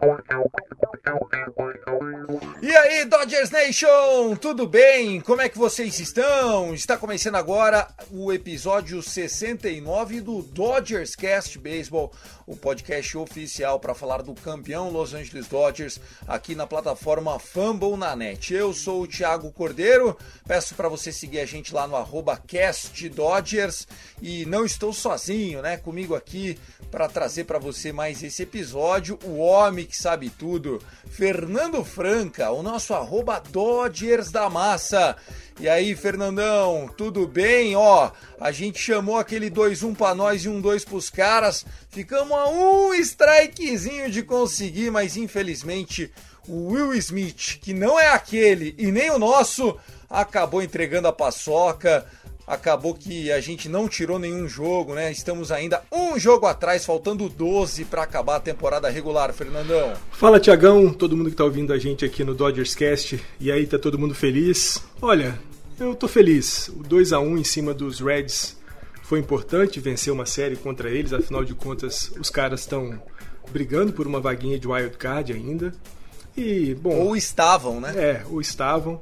Porque o Dodgers Nation, tudo bem? Como é que vocês estão? Está começando agora o episódio 69 do Dodgers Cast Baseball, o podcast oficial para falar do campeão Los Angeles Dodgers aqui na plataforma Fumble na net. Eu sou o Thiago Cordeiro, peço para você seguir a gente lá no arroba Cast Dodgers e não estou sozinho, né? Comigo aqui para trazer para você mais esse episódio, o homem que sabe tudo, Fernando Franca, o nosso arroba Dodgers da Massa. E aí, Fernandão, tudo bem? Ó, a gente chamou aquele 2-1 para nós e um 2 pros caras. Ficamos a um strikezinho de conseguir, mas infelizmente o Will Smith, que não é aquele e nem o nosso, acabou entregando a paçoca. Acabou que a gente não tirou nenhum jogo, né? Estamos ainda um jogo atrás, faltando 12 para acabar a temporada regular, Fernandão. Fala Tiagão, todo mundo que tá ouvindo a gente aqui no Dodgers Cast. E aí, tá todo mundo feliz? Olha, eu tô feliz. O 2 a 1 em cima dos Reds foi importante vencer uma série contra eles, afinal de contas, os caras estão brigando por uma vaguinha de wild card ainda. E, bom, Ou estavam, né? é, ou estavam.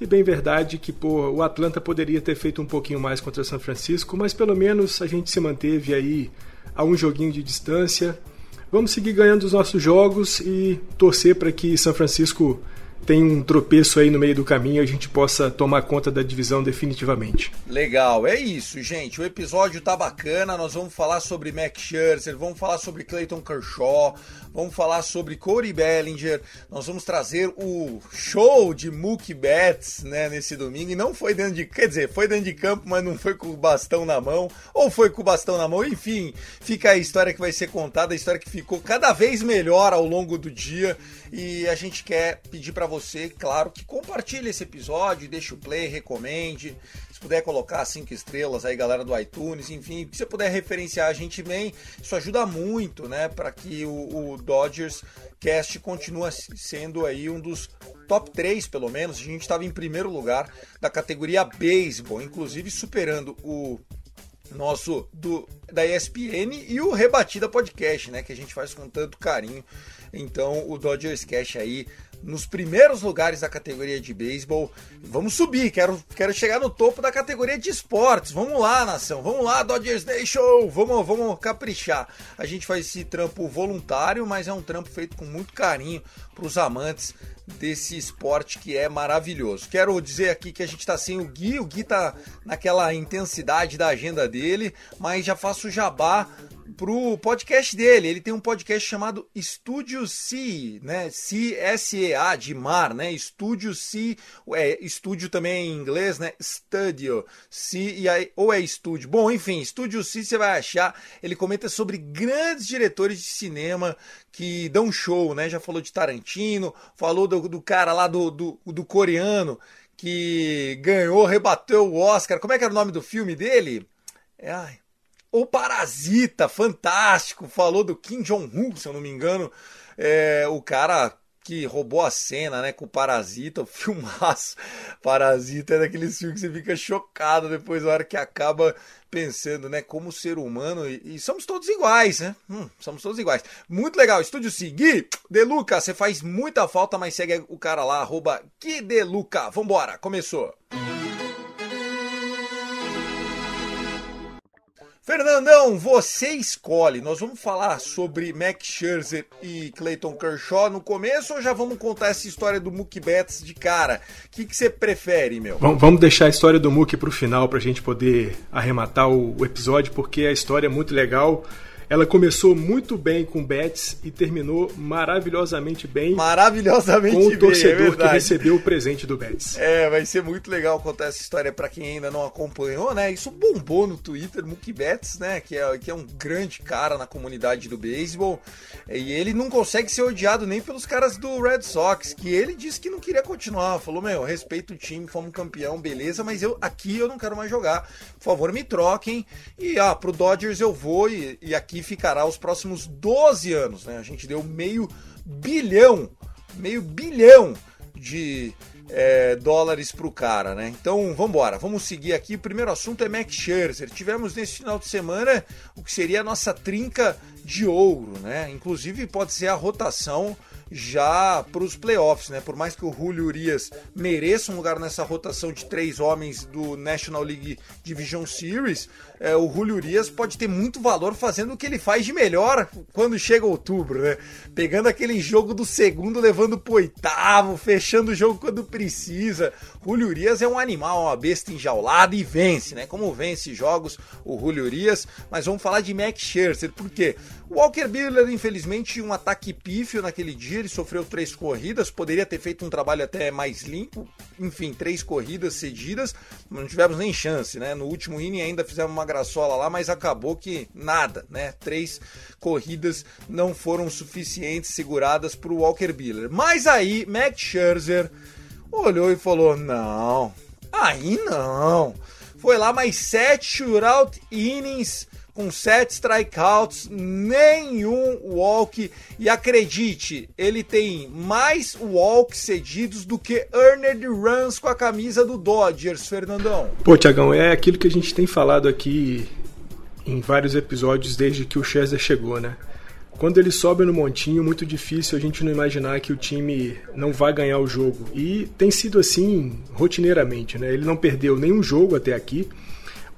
E bem verdade que pô, o Atlanta poderia ter feito um pouquinho mais contra São Francisco, mas pelo menos a gente se manteve aí a um joguinho de distância. Vamos seguir ganhando os nossos jogos e torcer para que São Francisco tenha um tropeço aí no meio do caminho a gente possa tomar conta da divisão definitivamente. Legal, é isso, gente. O episódio tá bacana. Nós vamos falar sobre Max Scherzer, vamos falar sobre Clayton Kershaw, vamos falar sobre Corey Bellinger. Nós vamos trazer o show de Mookie Betts, né, nesse domingo. E não foi dentro de, quer dizer, foi dentro de campo, mas não foi com o bastão na mão, ou foi com o bastão na mão. Enfim, fica a história que vai ser contada, a história que ficou cada vez melhor ao longo do dia. E a gente quer pedir para você, claro, que compartilhe esse episódio, deixe o play, recomende. Se puder colocar cinco estrelas aí, galera do iTunes, enfim, se você puder referenciar a gente bem, isso ajuda muito, né, para que o, o Dodgers Cast continue sendo aí um dos top 3, pelo menos. A gente estava em primeiro lugar da categoria Baseball, inclusive superando o nosso do da ESPN e o Rebatida Podcast, né, que a gente faz com tanto carinho. Então, o Dodgers Cash aí nos primeiros lugares da categoria de beisebol. Vamos subir, quero, quero chegar no topo da categoria de esportes. Vamos lá, nação, vamos lá, Dodgers Show, vamos, vamos caprichar. A gente faz esse trampo voluntário, mas é um trampo feito com muito carinho para os amantes desse esporte que é maravilhoso. Quero dizer aqui que a gente está sem o Gui, o Gui tá naquela intensidade da agenda dele, mas já faço jabá pro podcast dele. Ele tem um podcast chamado Estúdio C, né? C S E A de mar, né? Estúdio C, é estúdio também em inglês, né? Studio C e aí ou é estúdio. Bom, enfim, Estúdio C você vai achar. Ele comenta sobre grandes diretores de cinema que dão show, né? Já falou de Tarantino, falou do, do cara lá do, do, do coreano que ganhou, rebateu o Oscar. Como é que era o nome do filme dele? É, ai, o Parasita, fantástico, falou do Kim Jong-un, se eu não me engano, é, o cara que roubou a cena, né, com o Parasita, o filmaço. Parasita é daqueles filmes que você fica chocado depois da hora que acaba pensando, né, como ser humano, e, e somos todos iguais, né? Hum, somos todos iguais. Muito legal, estúdio Segui, Deluca, você faz muita falta, mas segue o cara lá, arroba Deluca. Vambora, começou. Fernandão, você escolhe. Nós vamos falar sobre Max Scherzer e Clayton Kershaw no começo ou já vamos contar essa história do Mookie Betts de cara? O que, que você prefere, meu? Vamos deixar a história do Mookie pro final pra gente poder arrematar o episódio, porque a história é muito legal. Ela começou muito bem com o Betts e terminou maravilhosamente bem. Maravilhosamente com o bem, torcedor é que recebeu o presente do Betts. É, vai ser muito legal contar essa história para quem ainda não acompanhou, né? Isso bombou no Twitter, Mookie Betts, né? Que é, que é um grande cara na comunidade do beisebol. E ele não consegue ser odiado nem pelos caras do Red Sox, que ele disse que não queria continuar. Falou, meu, respeito o time, fomos campeão, beleza, mas eu aqui eu não quero mais jogar. Por favor, me troquem. E ah, pro Dodgers eu vou e, e aqui ficará os próximos 12 anos, né? A gente deu meio bilhão, meio bilhão de é, dólares pro cara, né? Então vamos embora, vamos seguir aqui. O primeiro assunto é Max Scherzer. Tivemos nesse final de semana o que seria a nossa trinca de ouro, né? Inclusive pode ser a rotação já para os playoffs, né? Por mais que o Julio Urias mereça um lugar nessa rotação de três homens do National League Division Series, é, o Julio Urias pode ter muito valor fazendo o que ele faz de melhor quando chega outubro, né? Pegando aquele jogo do segundo, levando pro oitavo, fechando o jogo quando precisa. Julio Urias é um animal, uma besta enjaulada e vence, né? Como vence jogos o Julio Urias. Mas vamos falar de Max Scherzer, por quê? O Walker Buehler, infelizmente, um ataque pífio naquele dia, ele sofreu três corridas, poderia ter feito um trabalho até mais limpo, enfim, três corridas cedidas, não tivemos nem chance, né? No último inning ainda fizemos uma graçola lá, mas acabou que nada, né? Três corridas não foram suficientes seguradas para o Walker Buehler. Mas aí, Max Scherzer olhou e falou: não, aí não. Foi lá mais sete shootout innings com sete strikeouts, nenhum walk. E acredite, ele tem mais walks cedidos do que earned runs com a camisa do Dodgers, Fernandão. Pô, Tiagão, é aquilo que a gente tem falado aqui em vários episódios desde que o Chester chegou, né? Quando ele sobe no montinho, muito difícil a gente não imaginar que o time não vai ganhar o jogo. E tem sido assim rotineiramente, né? Ele não perdeu nenhum jogo até aqui.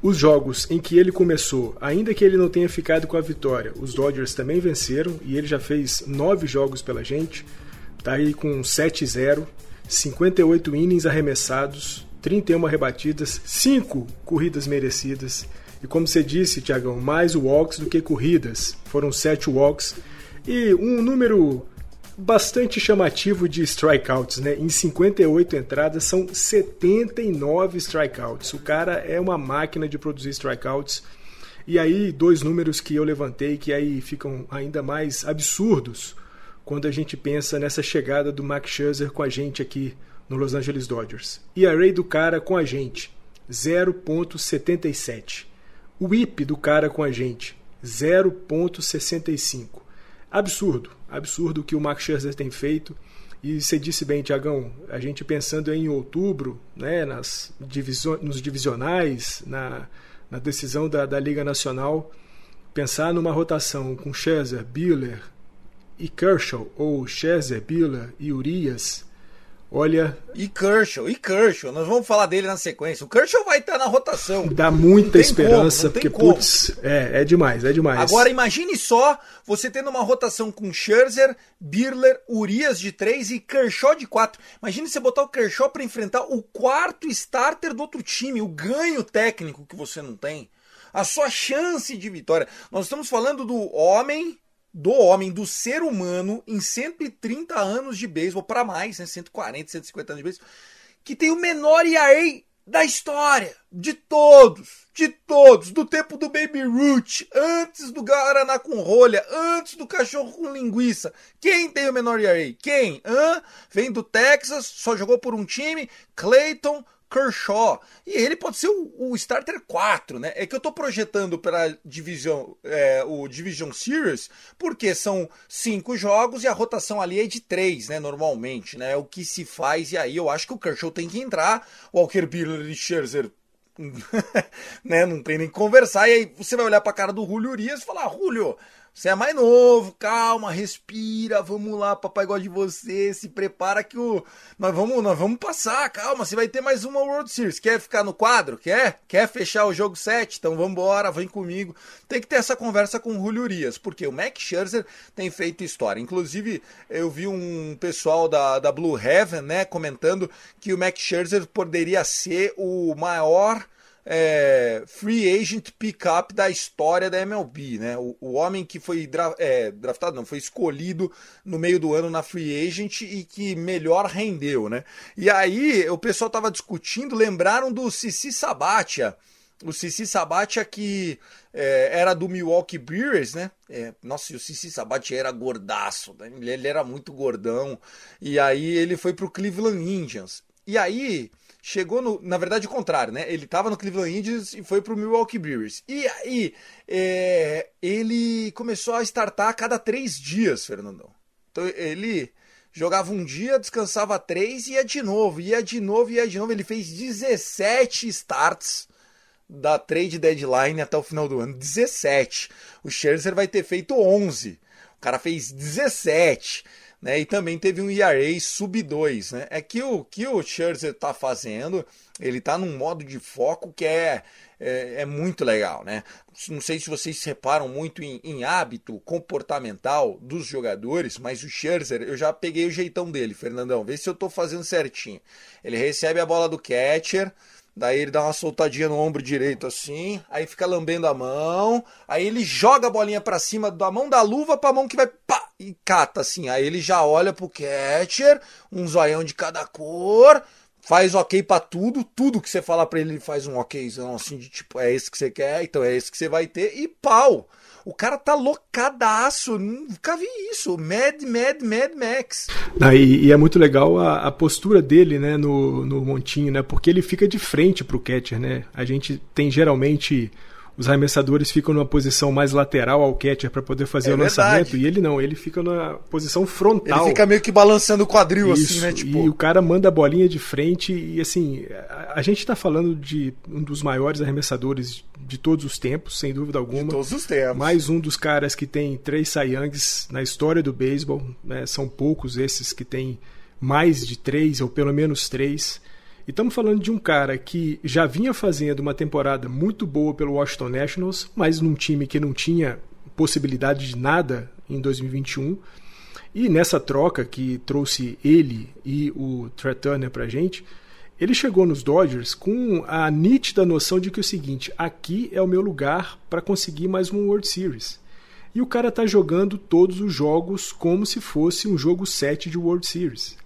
Os jogos em que ele começou, ainda que ele não tenha ficado com a vitória, os Dodgers também venceram e ele já fez nove jogos pela gente. Tá aí com 7-0, 58 innings arremessados, 31 rebatidas, 5 corridas merecidas. E como você disse, Tiagão, mais walks do que corridas. Foram 7 walks e um número bastante chamativo de strikeouts, né? Em 58 entradas são 79 strikeouts. O cara é uma máquina de produzir strikeouts. E aí, dois números que eu levantei que aí ficam ainda mais absurdos quando a gente pensa nessa chegada do Max Scherzer com a gente aqui no Los Angeles Dodgers. E a do cara com a gente, 0.77. O whip do cara com a gente, 0.65. Absurdo, absurdo o que o Max Scherzer tem feito. E você disse bem, Tiagão, a gente pensando em outubro, né, nas divisio nos divisionais, na, na decisão da, da Liga Nacional, pensar numa rotação com Scherzer, Biller e Kershaw, ou Scherzer, Biller e Urias, Olha. E Kershaw, e Kershaw, nós vamos falar dele na sequência. O Kershaw vai estar na rotação. Dá muita esperança, como, porque, putz, é, é demais, é demais. Agora imagine só você tendo uma rotação com Scherzer, Birler, Urias de 3 e Kershaw de 4. Imagine você botar o Kershaw para enfrentar o quarto starter do outro time, o ganho técnico que você não tem. A sua chance de vitória. Nós estamos falando do homem do homem, do ser humano, em 130 anos de beisebol, para mais, né, 140, 150 anos de beisebol, que tem o menor ERA da história, de todos, de todos, do tempo do Baby Root, antes do Guaraná com rolha, antes do cachorro com linguiça. Quem tem o menor ERA? Quem? Hã? Vem do Texas, só jogou por um time, Clayton Kershaw. E ele pode ser o, o starter 4, né? É que eu tô projetando para division, é, o Division Series, porque são cinco jogos e a rotação ali é de três, né? Normalmente, né? O que se faz, e aí eu acho que o Kershaw tem que entrar. Walker Buehler e Scherzer né? Não tem nem que conversar. E aí você vai olhar pra cara do Julio Urias e falar: Julio, Você é mais novo, calma, respira, vamos lá, papai gosta de você, se prepara que o nós vamos, nós vamos passar, calma, você vai ter mais uma World Series. Quer ficar no quadro? Quer? Quer fechar o jogo 7? Então vamos embora, vem comigo. Tem que ter essa conversa com o Julio Urias, porque o Max Scherzer tem feito história. Inclusive, eu vi um pessoal da, da Blue Heaven, né, comentando que o Max Scherzer poderia ser o maior é, free agent pickup da história da MLB, né? O, o homem que foi dra é, draftado, não, foi escolhido no meio do ano na free agent e que melhor rendeu, né? E aí o pessoal tava discutindo, lembraram do Cici Sabatia, o Cici Sabatia que é, era do Milwaukee Brewers, né? É, nossa, e o Cici Sabatia era gordaço, né? ele era muito gordão. E aí ele foi pro Cleveland Indians. E aí chegou no. Na verdade, o contrário, né? Ele estava no Cleveland Indians e foi para o Milwaukee Brewers. E aí, é, ele começou a startar a cada três dias, Fernandão. Então, ele jogava um dia, descansava três e ia de novo, ia de novo, ia de novo. Ele fez 17 starts da trade deadline até o final do ano. 17. O Scherzer vai ter feito 11. O cara fez 17 né? E também teve um ERA sub 2, né? É que o que o Scherzer está fazendo, ele está num modo de foco que é, é, é, muito legal, né? Não sei se vocês reparam muito em, em, hábito comportamental dos jogadores, mas o Scherzer, eu já peguei o jeitão dele, Fernandão. Vê se eu estou fazendo certinho. Ele recebe a bola do catcher, Daí ele dá uma soltadinha no ombro direito assim, aí fica lambendo a mão, aí ele joga a bolinha para cima da mão da luva pra mão que vai pá, e cata assim. Aí ele já olha pro catcher, um zoião de cada cor, faz ok para tudo, tudo que você fala para ele, ele faz um okzão assim de tipo, é esse que você quer, então é esse que você vai ter e pau. O cara tá loucadaço. Nunca vi isso. Mad, Mad, Mad Max. Ah, e, e, é muito legal a, a, postura dele, né, no, no montinho, né? Porque ele fica de frente pro catcher, né? A gente tem geralmente os arremessadores ficam numa posição mais lateral ao catcher para poder fazer é o lançamento e ele não, ele fica na posição frontal. Ele fica meio que balançando o quadril assim, Isso, assim, né? Tipo... E o cara manda a bolinha de frente e assim, a, a gente está falando de um dos maiores arremessadores de todos os tempos, sem dúvida alguma. De todos os tempos. Mais um dos caras que tem três Cy Youngs na história do beisebol, né? São poucos esses que têm mais de três ou pelo menos três. E estamos falando de um cara que já vinha fazendo uma temporada muito boa pelo Washington Nationals, mas num time que não tinha possibilidade de nada em 2021. E nessa troca que trouxe ele e o Trey Turner pra gente, ele chegou nos Dodgers com a nítida noção de que é o seguinte, aqui é o meu lugar para conseguir mais um World Series. E o cara tá jogando todos os jogos como se fosse um jogo 7 de World Series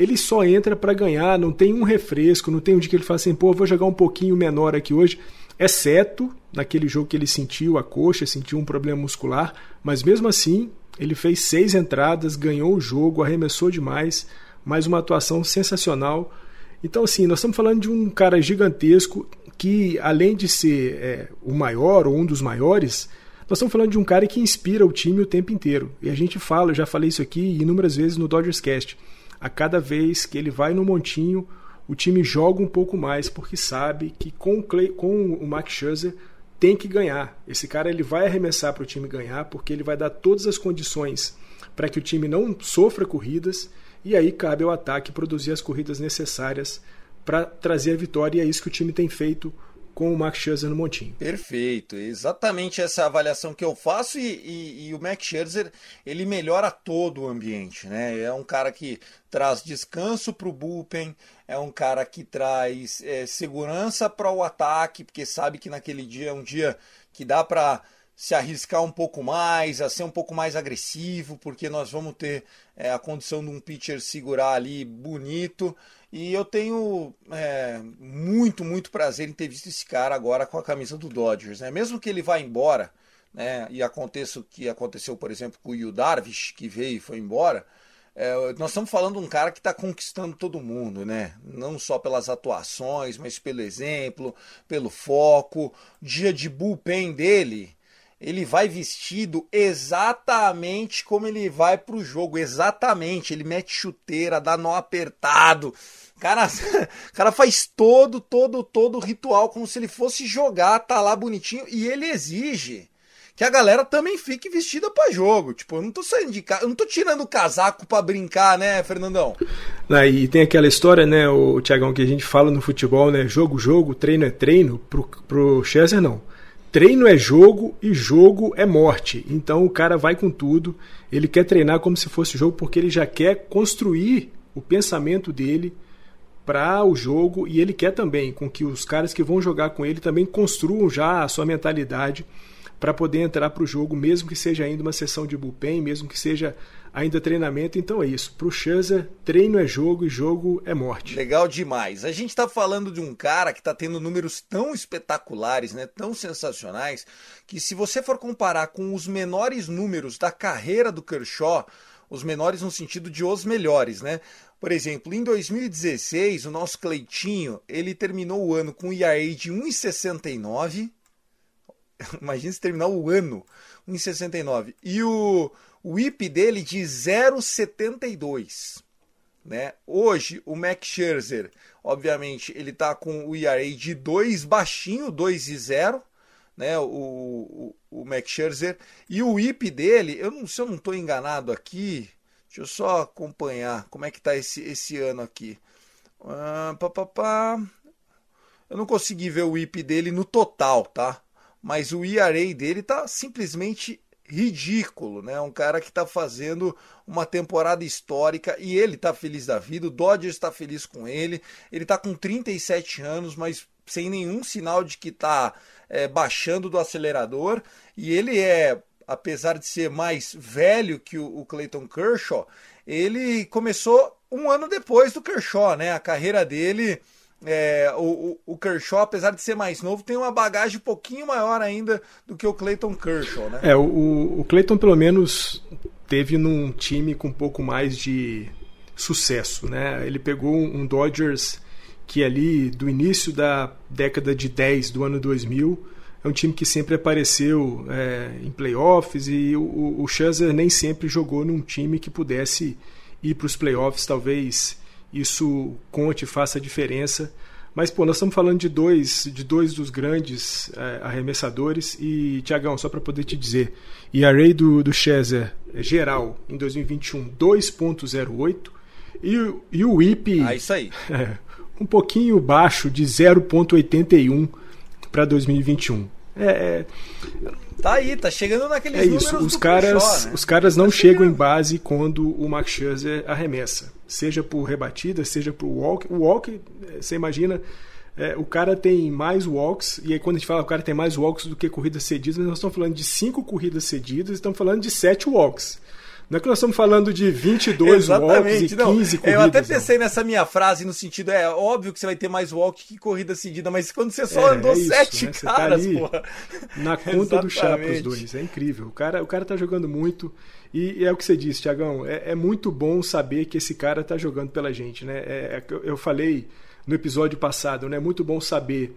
ele só entra para ganhar, não tem um refresco, não tem um dia que ele fala assim, pô, vou jogar um pouquinho menor aqui hoje, exceto naquele jogo que ele sentiu a coxa, sentiu um problema muscular, mas mesmo assim ele fez seis entradas, ganhou o jogo, arremessou demais, mais uma atuação sensacional. Então, assim, nós estamos falando de um cara gigantesco que, além de ser é, o maior ou um dos maiores, nós estamos falando de um cara que inspira o time o tempo inteiro. E a gente fala, eu já falei isso aqui inúmeras vezes no Dodgers Cast a cada vez que ele vai no montinho, o time joga um pouco mais porque sabe que com o, Clay, com o Max Scherzer tem que ganhar. Esse cara ele vai arremessar para o time ganhar porque ele vai dar todas as condições para que o time não sofra corridas e aí cabe ao ataque produzir as corridas necessárias para trazer a vitória e é isso que o time tem feito com o Max Scherzer no montinho. Perfeito, exatamente essa avaliação que eu faço e, e, e, o Max Scherzer ele melhora todo o ambiente, né? É um cara que traz descanso para o bullpen, é um cara que traz é, segurança para o ataque, porque sabe que naquele dia é um dia que dá para se arriscar um pouco mais, a ser um pouco mais agressivo, porque nós vamos ter é, a condição de um pitcher segurar ali bonito. E eu tenho é, muito, muito prazer em ter visto esse cara agora com a camisa do Dodgers. Né? Mesmo que ele vá embora, né, e aconteça o que aconteceu, por exemplo, com o Yu Darvish, que veio e foi embora, é, nós estamos falando de um cara que está conquistando todo mundo, né? Não só pelas atuações, mas pelo exemplo, pelo foco. Dia de bullpen dele, ele vai vestido exatamente como ele vai para o jogo, exatamente. Ele mete chuteira, dá nó apertado, Cara, cara faz todo, todo, todo o ritual como se ele fosse jogar, tá lá bonitinho e ele exige que a galera também fique vestida para jogo. Tipo, eu não tô saindo de casa, eu não tô tirando o casaco para brincar, né, Fernandão? Ah, e tem aquela história, né, o Tiagão, que a gente fala no futebol, né? Jogo, jogo, treino é treino. Pro, pro Chester, não. Treino é jogo e jogo é morte. Então o cara vai com tudo. Ele quer treinar como se fosse jogo porque ele já quer construir o pensamento dele para o jogo e ele quer também com que os caras que vão jogar com ele também construam já a sua mentalidade para poder entrar para o jogo, mesmo que seja ainda uma sessão de bullpen, mesmo que seja ainda treinamento. Então é isso. Para o Scherzer, treino é jogo e jogo é morte. Legal demais. A gente está falando de um cara que está tendo números tão espetaculares, né, tão sensacionais, que se você for comparar com os menores números da carreira do Kershaw, os menores no sentido de os melhores, né? Por exemplo, em 2016, o nosso Cleitinho, ele terminou o ano com um ERA de 1,69. Imagina se terminar o ano 1,69. E o, o IP dele de 0,72. Né? Hoje, o Max Scherzer, obviamente, ele está com o ERA de 2 baixinho, 2,0. Né, o, o, o Max Scherzer. E o IP dele, eu não, se eu não estou enganado aqui, deixa eu só acompanhar como é que está esse, esse ano aqui. Ah, pá, pá, pá. Eu não consegui ver o IP dele no total, tá? Mas o ERA dele tá simplesmente ridículo, né? Um cara que está fazendo uma temporada histórica e ele está feliz da vida, o Dodgers está feliz com ele, ele está com 37 anos, mas sem nenhum sinal de que está é, baixando do acelerador e ele é, apesar de ser mais velho que o, o Clayton Kershaw, ele começou um ano depois do Kershaw, né? A carreira dele é, o, o, Kershaw, apesar de ser mais novo, tem uma bagagem um pouquinho maior ainda do que o Clayton Kershaw, né? É, o, o Clayton pelo menos teve num time com um pouco mais de sucesso, né? Ele pegou um Dodgers que ali do início da década de 10 do ano 2000 é um time que sempre apareceu é, em playoffs e o, o Scherzer nem sempre jogou num time que pudesse ir para os playoffs, talvez isso conte, faça a diferença. Mas, pô, nós estamos falando de dois, de dois dos grandes é, arremessadores. E, Tiagão, só para poder te dizer, e a array do, do Scherzer é geral em 2021, 2.08. E, e o IP. Ah, isso aí. É, um pouquinho baixo, de 0.81 para 2021. É, Tá aí, tá chegando naqueles é isso. Os caras, né? os caras não tá chegam em base quando o Max Scherzer arremessa seja por rebatida, seja por walk. O walk, é, você imagina, é, o cara tem mais walks, e aí quando a gente fala o cara tem mais walks do que corridas cedidas, nós estamos falando de cinco corridas cedidas, estamos falando de sete walks. Não é que nós estamos falando de 22 walks e 15 não, corridas. Eu até pensei não. nessa minha frase no sentido, é óbvio que você vai ter mais walk que corrida cedida, mas quando você só é, andou é isso, sete né? Tá caras, tá porra. Na conta do Chapas 2, é incrível. O cara, o cara tá jogando muito. E, é o que você disse, Tiagão, é, é, muito bom saber que esse cara tá jogando pela gente, né? É, é eu falei no episódio passado, né? É muito bom saber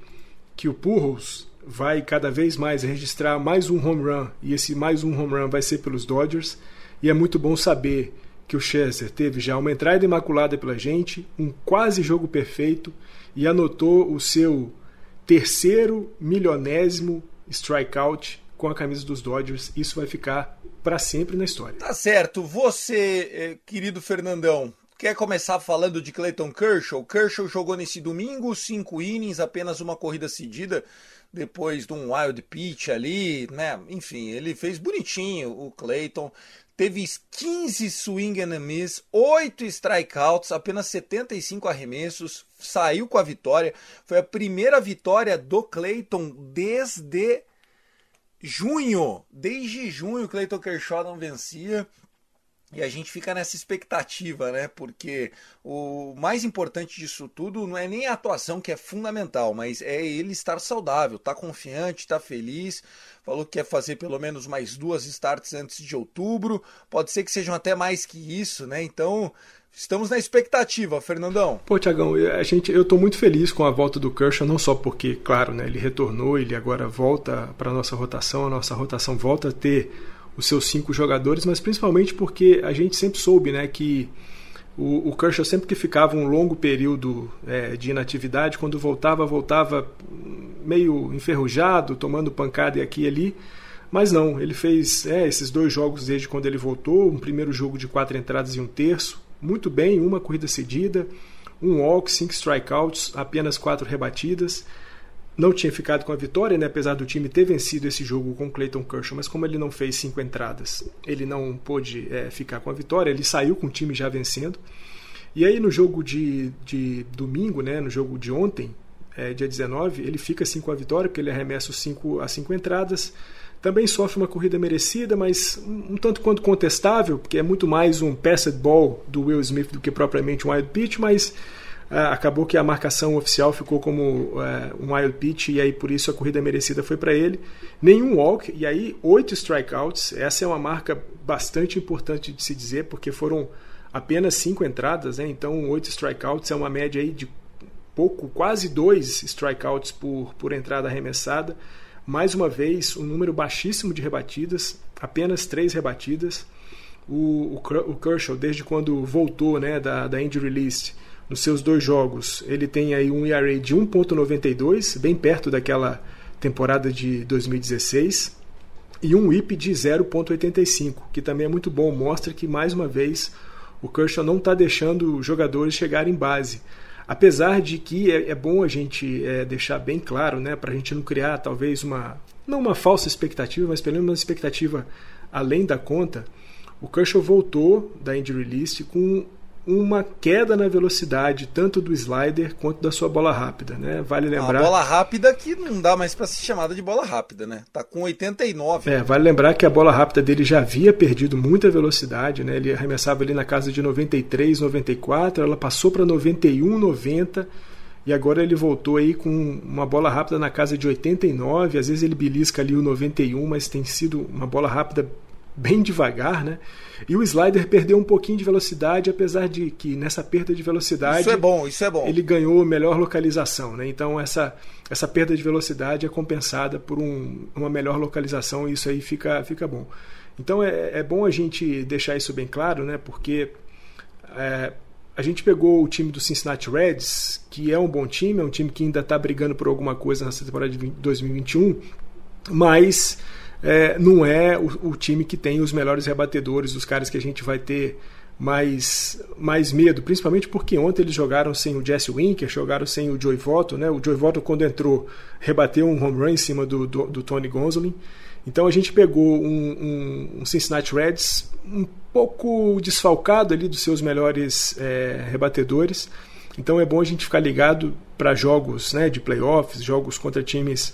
que o Purros vai cada vez mais registrar mais um home run, e esse mais um home run vai ser pelos Dodgers. E é muito bom saber que o Chester teve já uma entrada imaculada pela gente, um quase jogo perfeito e anotou o seu terceiro milionésimo strikeout com a camisa dos Dodgers. Isso vai ficar para sempre na história. Tá certo. Você, eh, querido Fernandão, quer começar falando de Clayton Kershaw? Kershaw jogou nesse domingo cinco innings, apenas uma corrida cedida depois de um wild pitch ali, né? Enfim, ele fez bonitinho o Clayton teve 15 swing and miss, 8 strikeouts, apenas 75 arremessos, saiu com a vitória. Foi a primeira vitória do Clayton desde junho. Desde junho Clayton Kershaw não vencia. E a gente fica nessa expectativa, né? Porque o mais importante disso tudo não é nem a atuação que é fundamental, mas é ele estar saudável, tá confiante, tá feliz. Falou que quer fazer pelo menos mais duas starts antes de outubro. Pode ser que sejam até mais que isso, né? Então, Estamos na expectativa, Fernandão. Pô, Tiagão, a gente, eu estou muito feliz com a volta do Kershaw, não só porque, claro, né, ele retornou, ele agora volta para a nossa rotação, a nossa rotação volta a ter os seus cinco jogadores, mas principalmente porque a gente sempre soube né, que o, o Kershaw sempre que ficava um longo período é, de inatividade, quando voltava, voltava meio enferrujado, tomando pancada aqui e ali, Mas não, ele fez é, esses dois jogos desde quando ele voltou, um primeiro jogo de quatro entradas e um terço, muito bem, uma corrida cedida, um walk, cinco strikeouts, apenas quatro rebatidas. Não tinha ficado com a vitória, né, apesar do time ter vencido esse jogo com Clayton Kershaw, mas como ele não fez cinco entradas, ele não pôde é, ficar com a vitória, ele saiu com o time já vencendo. E aí no jogo de, de domingo, né, no jogo de ontem, é, dia 19, ele fica assim com a vitória, porque ele arremessa os cinco, as cinco entradas, também sofre uma corrida merecida, mas um, um tanto quanto contestável, porque é muito mais um passed ball do Will Smith do que propriamente um wild pitch, mas uh, acabou que a marcação oficial ficou como uh, um wild pitch e aí por isso a corrida merecida foi para ele. Nenhum walk e aí oito strikeouts. Essa é uma marca bastante importante de se dizer, porque foram apenas cinco entradas, né? então oito strikeouts é uma média aí de pouco, quase dois strikeouts por, por entrada arremessada. Mais uma vez, um número baixíssimo de rebatidas, apenas três rebatidas. O, o, o Kershaw, desde quando voltou né, da, da injury list, nos seus dois jogos, ele tem aí um ERA de 1.92, bem perto daquela temporada de 2016, e um WHIP de 0.85, que também é muito bom, mostra que mais uma vez o Kershaw não está deixando jogadores chegarem em base. Apesar de que é, é bom a gente é, deixar bem claro, né, para a gente não criar talvez uma, não uma falsa expectativa, mas pelo menos uma expectativa além da conta, o Kershaw voltou da injury list com uma queda na velocidade tanto do slider quanto da sua bola rápida, né? Vale lembrar. A bola rápida que não dá mais para ser chamada de bola rápida, né? Tá com 89. É, vale lembrar que a bola rápida dele já havia perdido muita velocidade, né? Ele arremessava ali na casa de 93, 94, ela passou para 91, 90 e agora ele voltou aí com uma bola rápida na casa de 89, às vezes ele belisca ali o 91, mas tem sido uma bola rápida bem devagar, né? E o slider perdeu um pouquinho de velocidade, apesar de que nessa perda de velocidade. Isso é bom, isso é bom. Ele ganhou melhor localização, né? Então essa, essa perda de velocidade é compensada por um, uma melhor localização e isso aí fica, fica bom. Então é, é bom a gente deixar isso bem claro, né? Porque é, a gente pegou o time do Cincinnati Reds, que é um bom time, é um time que ainda está brigando por alguma coisa nessa temporada de 2021, mas é, não é o, o, time que tem os melhores rebatedores, os caras que a gente vai ter mais, mais medo, principalmente porque ontem eles jogaram sem o Jesse Winker, jogaram sem o Joey Votto, né? O Joey Votto quando entrou rebateu um home run em cima do, do, do Tony Gonsolin. Então a gente pegou um, um, um, Cincinnati Reds um pouco desfalcado ali dos seus melhores é, rebatedores. Então é bom a gente ficar ligado para jogos né, de playoffs, jogos contra times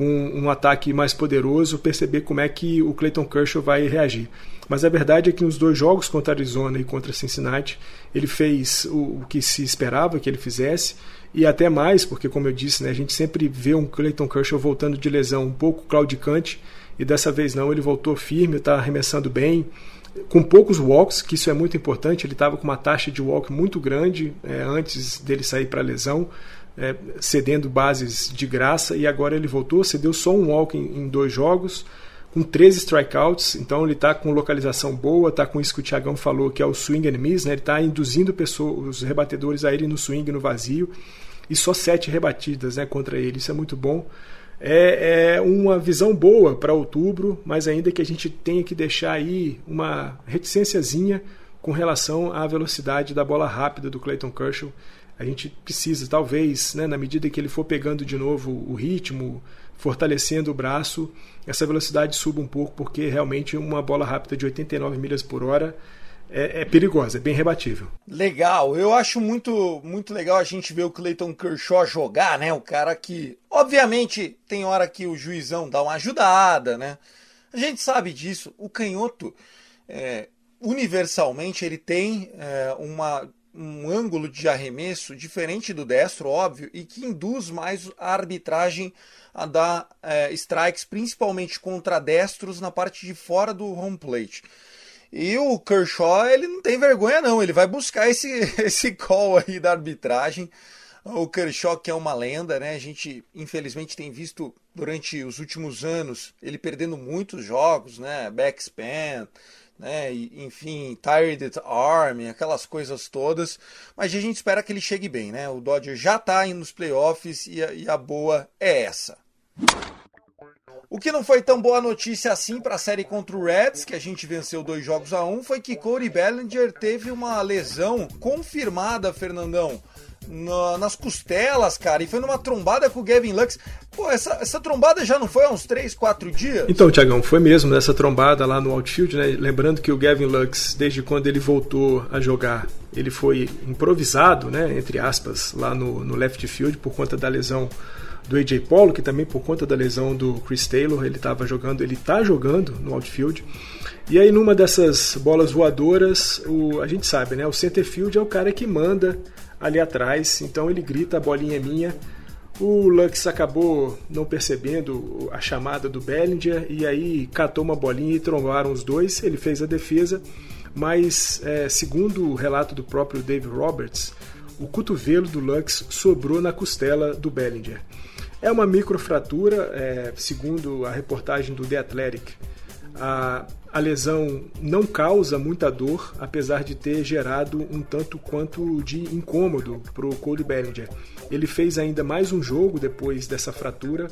com um ataque mais poderoso, perceber como é que o Clayton Kershaw vai reagir. Mas a verdade é que nos dois jogos contra Arizona e contra Cincinnati, ele fez o, o que se esperava que ele fizesse e até mais, porque como eu disse, né, a gente sempre vê um Clayton Kershaw voltando de lesão um pouco claudicante e dessa vez não, ele voltou firme, está arremessando bem, com poucos walks, que isso é muito importante. Ele estava com uma taxa de walk muito grande é, antes dele sair para a lesão é, cedendo bases de graça e agora ele voltou, cedeu só um walk em, em dois jogos, com 13 strikeouts, então ele está com localização boa, está com isso que o Thiagão falou, que é o swing and miss, né? ele está induzindo pessoas, os rebatedores a irem no swing, no vazio, e só sete rebatidas né, contra ele, isso é muito bom. É, é uma visão boa para outubro, mas ainda que a gente tenha que deixar aí uma reticênciazinha com relação à velocidade da bola rápida do Clayton Kershaw, a gente precisa, talvez, né, na medida que ele for pegando de novo o ritmo, fortalecendo o braço, essa velocidade suba um pouco, porque realmente uma bola rápida de 89 milhas por hora é, é, perigosa, é bem rebatível. Legal, eu acho muito, muito legal a gente ver o Clayton Kershaw jogar, né? O cara que, obviamente, tem hora que o juizão dá uma ajudada, né? A gente sabe disso. O canhoto, é, universalmente, ele tem é, uma um ângulo de arremesso diferente do destro, óbvio, e que induz mais a arbitragem a dar é, strikes, principalmente contra destros na parte de fora do home plate. E o Kershaw, ele não tem vergonha não, ele vai buscar esse, esse call aí da arbitragem. O Kershaw que é uma lenda, né? A gente infelizmente tem visto durante os últimos anos ele perdendo muitos jogos, né? Backspin, né? enfim, Tired Arm, aquelas coisas todas. Mas a gente espera que ele chegue bem, né? O Dodger já está indo nos playoffs e a, e a boa é essa. O que não foi tão boa notícia assim para a série contra o Reds, que a gente venceu dois jogos a um, foi que Corey Bellinger teve uma lesão confirmada, Fernandão na, nas costelas, cara, e foi numa trombada com o Gavin Lux. Pô, essa, essa trombada já não foi há uns 3, 4 dias? Então, Tiagão, foi mesmo nessa trombada lá no outfield, né? Lembrando que o Gavin Lux, desde quando ele voltou a jogar, ele foi improvisado, né, entre aspas, lá no, no left field por conta da lesão do AJ Paulo, que também por conta da lesão do Chris Taylor, ele estava jogando, ele está jogando no outfield. E aí numa dessas bolas voadoras, o, a gente sabe, né, o center field é o cara que manda ali atrás, então ele grita: a bolinha é minha. O Lux acabou não percebendo a chamada do Bellinger e aí catou uma bolinha e trombaram os dois. Ele fez a defesa, mas é, segundo o relato do próprio Dave Roberts, o cotovelo do Lux sobrou na costela do Bellinger. É uma microfratura, é, segundo a reportagem do The Athletic. A, a lesão não causa muita dor, apesar de ter gerado um tanto quanto de incômodo para o Cody Bellinger. Ele fez ainda mais um jogo depois dessa fratura,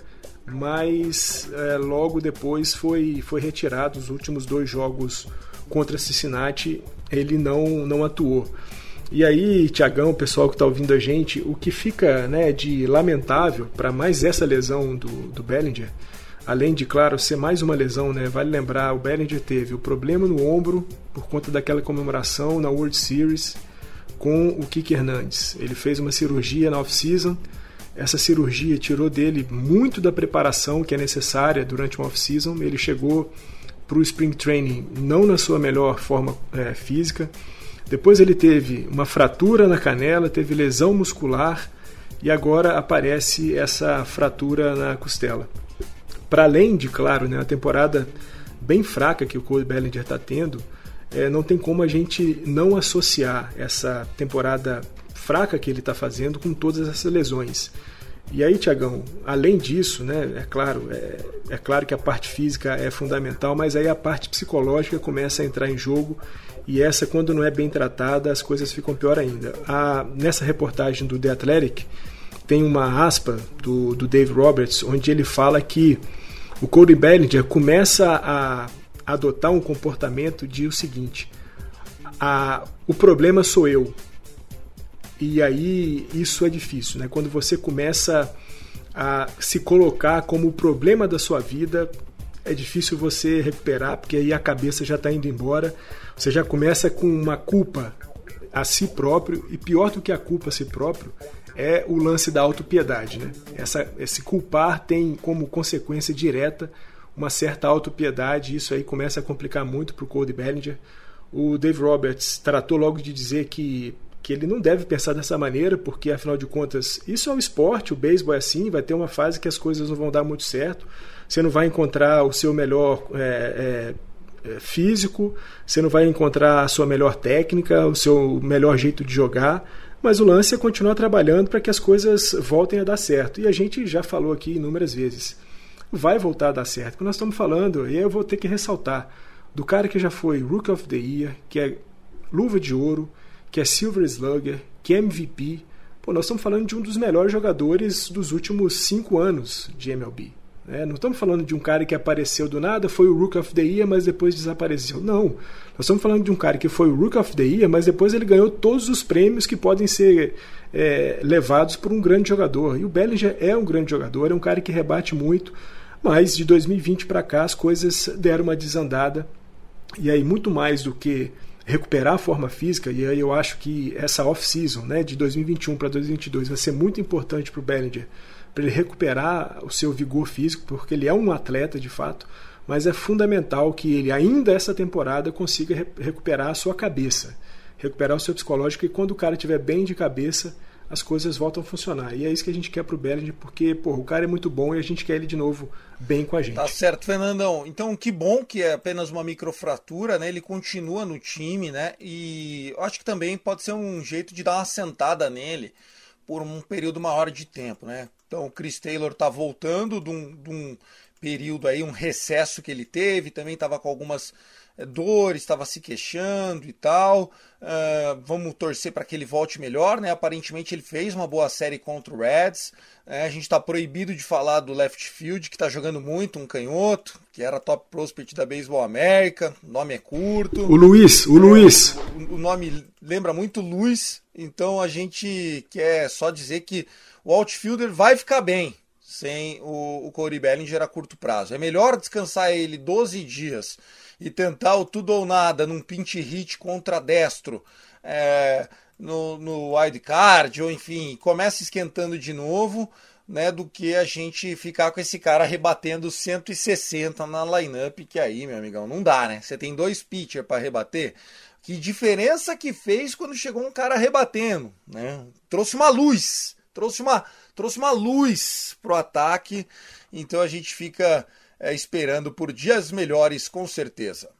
mas é, logo depois foi, foi retirado. Os últimos dois jogos contra Cincinnati ele não, não atuou. E aí, Tiagão, pessoal que está ouvindo a gente, o que fica né, de lamentável para mais essa lesão do, do Bellinger Além de, claro, ser mais uma lesão, né? Vale lembrar, o Bellinger teve o problema no ombro por conta daquela comemoração na World Series com o Kike Hernandes. Ele fez uma cirurgia na off-season. Essa cirurgia tirou dele muito da preparação que é necessária durante uma off-season. Ele chegou para o spring training não na sua melhor forma é, física. Depois ele teve uma fratura na canela, teve lesão muscular e agora aparece essa fratura na costela. Para além de, claro, né, a temporada bem fraca que o Cole Bellinger está tendo, é, não tem como a gente não associar essa temporada fraca que ele está fazendo com todas essas lesões. E aí, Tiagão, além disso, né, é claro, é, é, claro que a parte física é fundamental, mas aí a parte psicológica começa a entrar em jogo e essa, quando não é bem tratada, as coisas ficam pior ainda. A, nessa reportagem do The Athletic, tem uma aspa do, do Dave Roberts, onde ele fala que o Cody Bellinger começa a adotar um comportamento de o seguinte: a, o problema sou eu. E aí isso é difícil, né? Quando você começa a se colocar como o problema da sua vida, é difícil você recuperar, porque aí a cabeça já está indo embora. Você já começa com uma culpa a si próprio, e pior do que a culpa a si próprio, é o lance da autopiedade. Né? Essa, esse culpar tem como consequência direta uma certa autopiedade, e isso aí começa a complicar muito para o Cody Bellinger. O Dave Roberts tratou logo de dizer que, que ele não deve pensar dessa maneira, porque afinal de contas, isso é o esporte, o beisebol é assim, vai ter uma fase que as coisas não vão dar muito certo, você não vai encontrar o seu melhor é, é, é físico, você não vai encontrar a sua melhor técnica, o seu melhor jeito de jogar mas o lance é continuar trabalhando para que as coisas voltem a dar certo. E a gente já falou aqui inúmeras vezes. Vai voltar a dar certo. Porque nós estamos falando, e aí eu vou ter que ressaltar, do cara que já foi Rook of the Year, que é luva de ouro, que é Silver Slugger, que é MVP. Pô, nós estamos falando de um dos melhores jogadores dos últimos cinco anos de MLB. É, não estamos falando de um cara que apareceu do nada, foi o Rook of the Year, mas depois desapareceu. Não. Nós estamos falando de um cara que foi o Rook of the Year, mas depois ele ganhou todos os prêmios que podem ser é, levados por um grande jogador. E o Bellinger é um grande jogador, é um cara que rebate muito, mas de 2020 para cá as coisas deram uma desandada. E aí, muito mais do que recuperar a forma física, e aí eu acho que essa off-season né, de 2021 para 2022 vai ser muito importante para o Bellinger para ele recuperar o seu vigor físico, porque ele é um atleta de fato, mas é fundamental que ele ainda essa temporada consiga re recuperar a sua cabeça, recuperar o seu psicológico e quando o cara estiver bem de cabeça, as coisas voltam a funcionar. E é isso que a gente quer pro Bellinger, porque pô, o cara é muito bom e a gente quer ele de novo bem com a gente. Tá certo, Fernandão. Então, que bom que é apenas uma microfratura, né? Ele continua no time, né? E acho que também pode ser um jeito de dar uma sentada nele por um período maior de tempo, né? Então o Chris Taylor está voltando de um, de um, período aí, um recesso que ele teve, também estava com algumas dor, estava se queixando e tal. Uh, vamos torcer para que ele volte melhor, né? Aparentemente ele fez uma boa série contra o Reds. É, a gente está proibido de falar do left field, que está jogando muito, um canhoto, que era top prospect da Baseball América. O nome é curto. O Luiz, o Luiz. O, o nome lembra muito Luiz, então a gente quer só dizer que o outfielder vai ficar bem sem o, o Corey Bellinger a curto prazo. É melhor descansar ele 12 dias e tentar o tudo ou nada num pinch hit contra destro é, no, no wild card, ou enfim, começa esquentando de novo, né, do que a gente ficar com esse cara rebatendo 160 na lineup, que aí, meu amigão, não dá, né? Você tem dois pitchers para rebater. Que diferença que fez quando chegou um cara rebatendo, né? Trouxe uma luz, trouxe uma, trouxe uma luz pro ataque. Então a gente fica é, esperando por dias melhores, com certeza.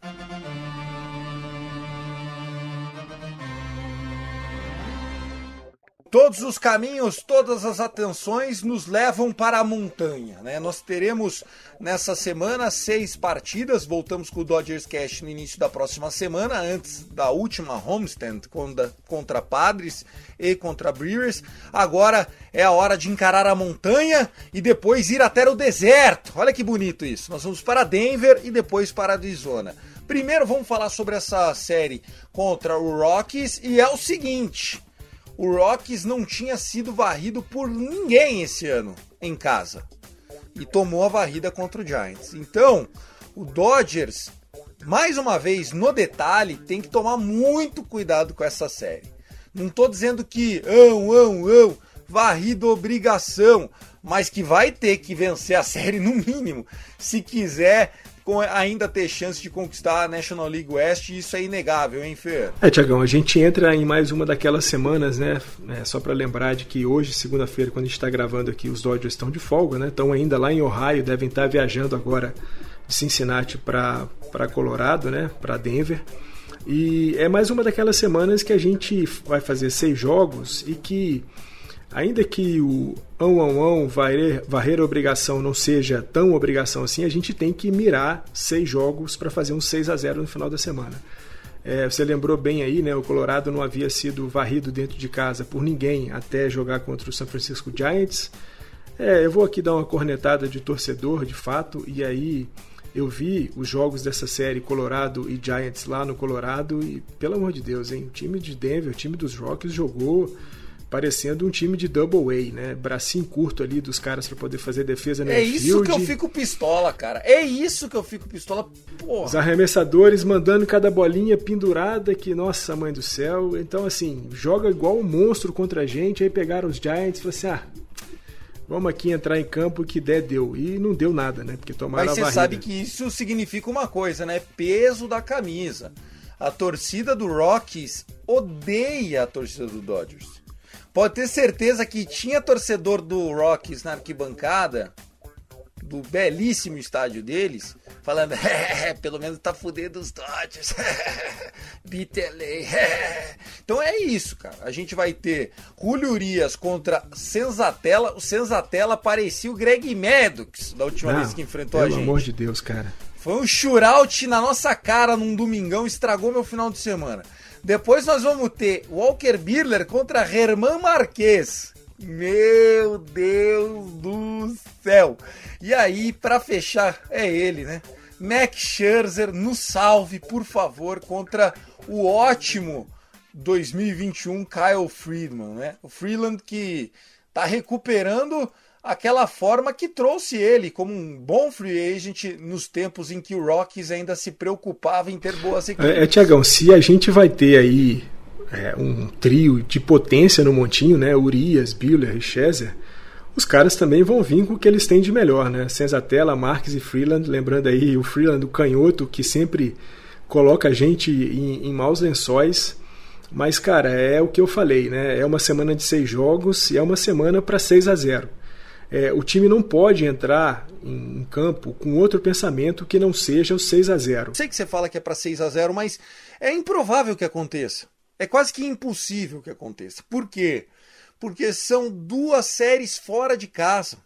Todos os caminhos, todas as atenções nos levam para a montanha. Né? Nós teremos nessa semana seis partidas. Voltamos com o Dodgers Cash no início da próxima semana, antes da última homestand contra Padres e contra Brewers. Agora é a hora de encarar a montanha e depois ir até o deserto. Olha que bonito isso. Nós vamos para Denver e depois para Arizona. Primeiro vamos falar sobre essa série contra o Rockies e é o seguinte o Rockies não tinha sido varrido por ninguém esse ano em casa e tomou a varrida contra o Giants. Então, o Dodgers, mais uma vez no detalhe, tem que tomar muito cuidado com essa série. Não estou dizendo que, ão, ão, ão, varrido obrigação, mas que vai ter que vencer a série no mínimo, se quiser ainda ter chance de conquistar a National League West, isso é inegável, hein, Fer? É, Tiagão, a gente entra em mais uma daquelas semanas, né? É, só para lembrar de que hoje, segunda-feira, quando a gente está gravando aqui, os Dodgers estão de folga, né? Estão ainda lá em Ohio, devem estar tá viajando agora de Cincinnati para Colorado, né? Para Denver. E é mais uma daquelas semanas que a gente vai fazer seis jogos e que ainda que o ão, ão, ão, varrer, varrer obrigação não seja tão obrigação assim, a gente tem que mirar seis jogos para fazer um 6 a 0 no final da semana. É, você lembrou bem aí, né? O Colorado não havia sido varrido dentro de casa por ninguém até jogar contra o San Francisco Giants. É, eu vou aqui dar uma cornetada de torcedor, de fato, e aí eu vi os jogos dessa série Colorado e Giants lá no Colorado e, pelo amor de Deus, hein? O time de Denver, o time dos Rockies jogou parecendo um time de double A, né? Bracinho curto ali dos caras para poder fazer defesa no É isso que eu fico pistola, cara. É isso que eu fico pistola. Porra. Os arremessadores mandando cada bolinha pendurada que, nossa mãe do céu. Então, assim, joga igual um monstro contra a gente. Aí pegaram os Giants e falaram assim: ah, vamos aqui entrar em campo que der, deu. E não deu nada, né? Porque tomaram Mas você sabe que isso significa uma coisa, né? Peso da camisa. A torcida do Rockies odeia a torcida do Dodgers. Pode ter certeza que tinha torcedor do Rockies na arquibancada, do belíssimo estádio deles, falando, é, pelo menos tá fudendo os Dodgers, Bitelei. então é isso, cara. A gente vai ter Julio Urias contra Senzatella. O Senzatella parecia o Greg Maddox da última Não, vez que enfrentou a gente. Pelo amor de Deus, cara. Foi um shootout na nossa cara num domingão, estragou meu final de semana. Depois nós vamos ter Walker Birler contra Herman Marquez. Meu Deus do céu! E aí, para fechar, é ele, né? Max Scherzer no salve, por favor, contra o ótimo 2021 Kyle Friedman, né? O Freeland que tá recuperando aquela forma que trouxe ele como um bom free agent nos tempos em que o Rockies ainda se preocupava em ter boas equipes. É, é Tiagão, se a gente vai ter aí é, um trio de potência no montinho, né? Urias, Biller e Schezer, os caras também vão vir com o que eles têm de melhor, né? Senzatella, Marques e Freeland, lembrando aí o Freeland, o canhoto, que sempre coloca a gente em, em maus lençóis. Mas, cara, é o que eu falei, né? É uma semana de seis jogos e é uma semana para 6 a 0 é, o time não pode entrar em, campo com outro pensamento que não seja o 6 a 0 Sei que você fala que é para 6 a 0 mas é improvável que aconteça. É quase que impossível que aconteça. Por quê? Porque são duas séries fora de casa.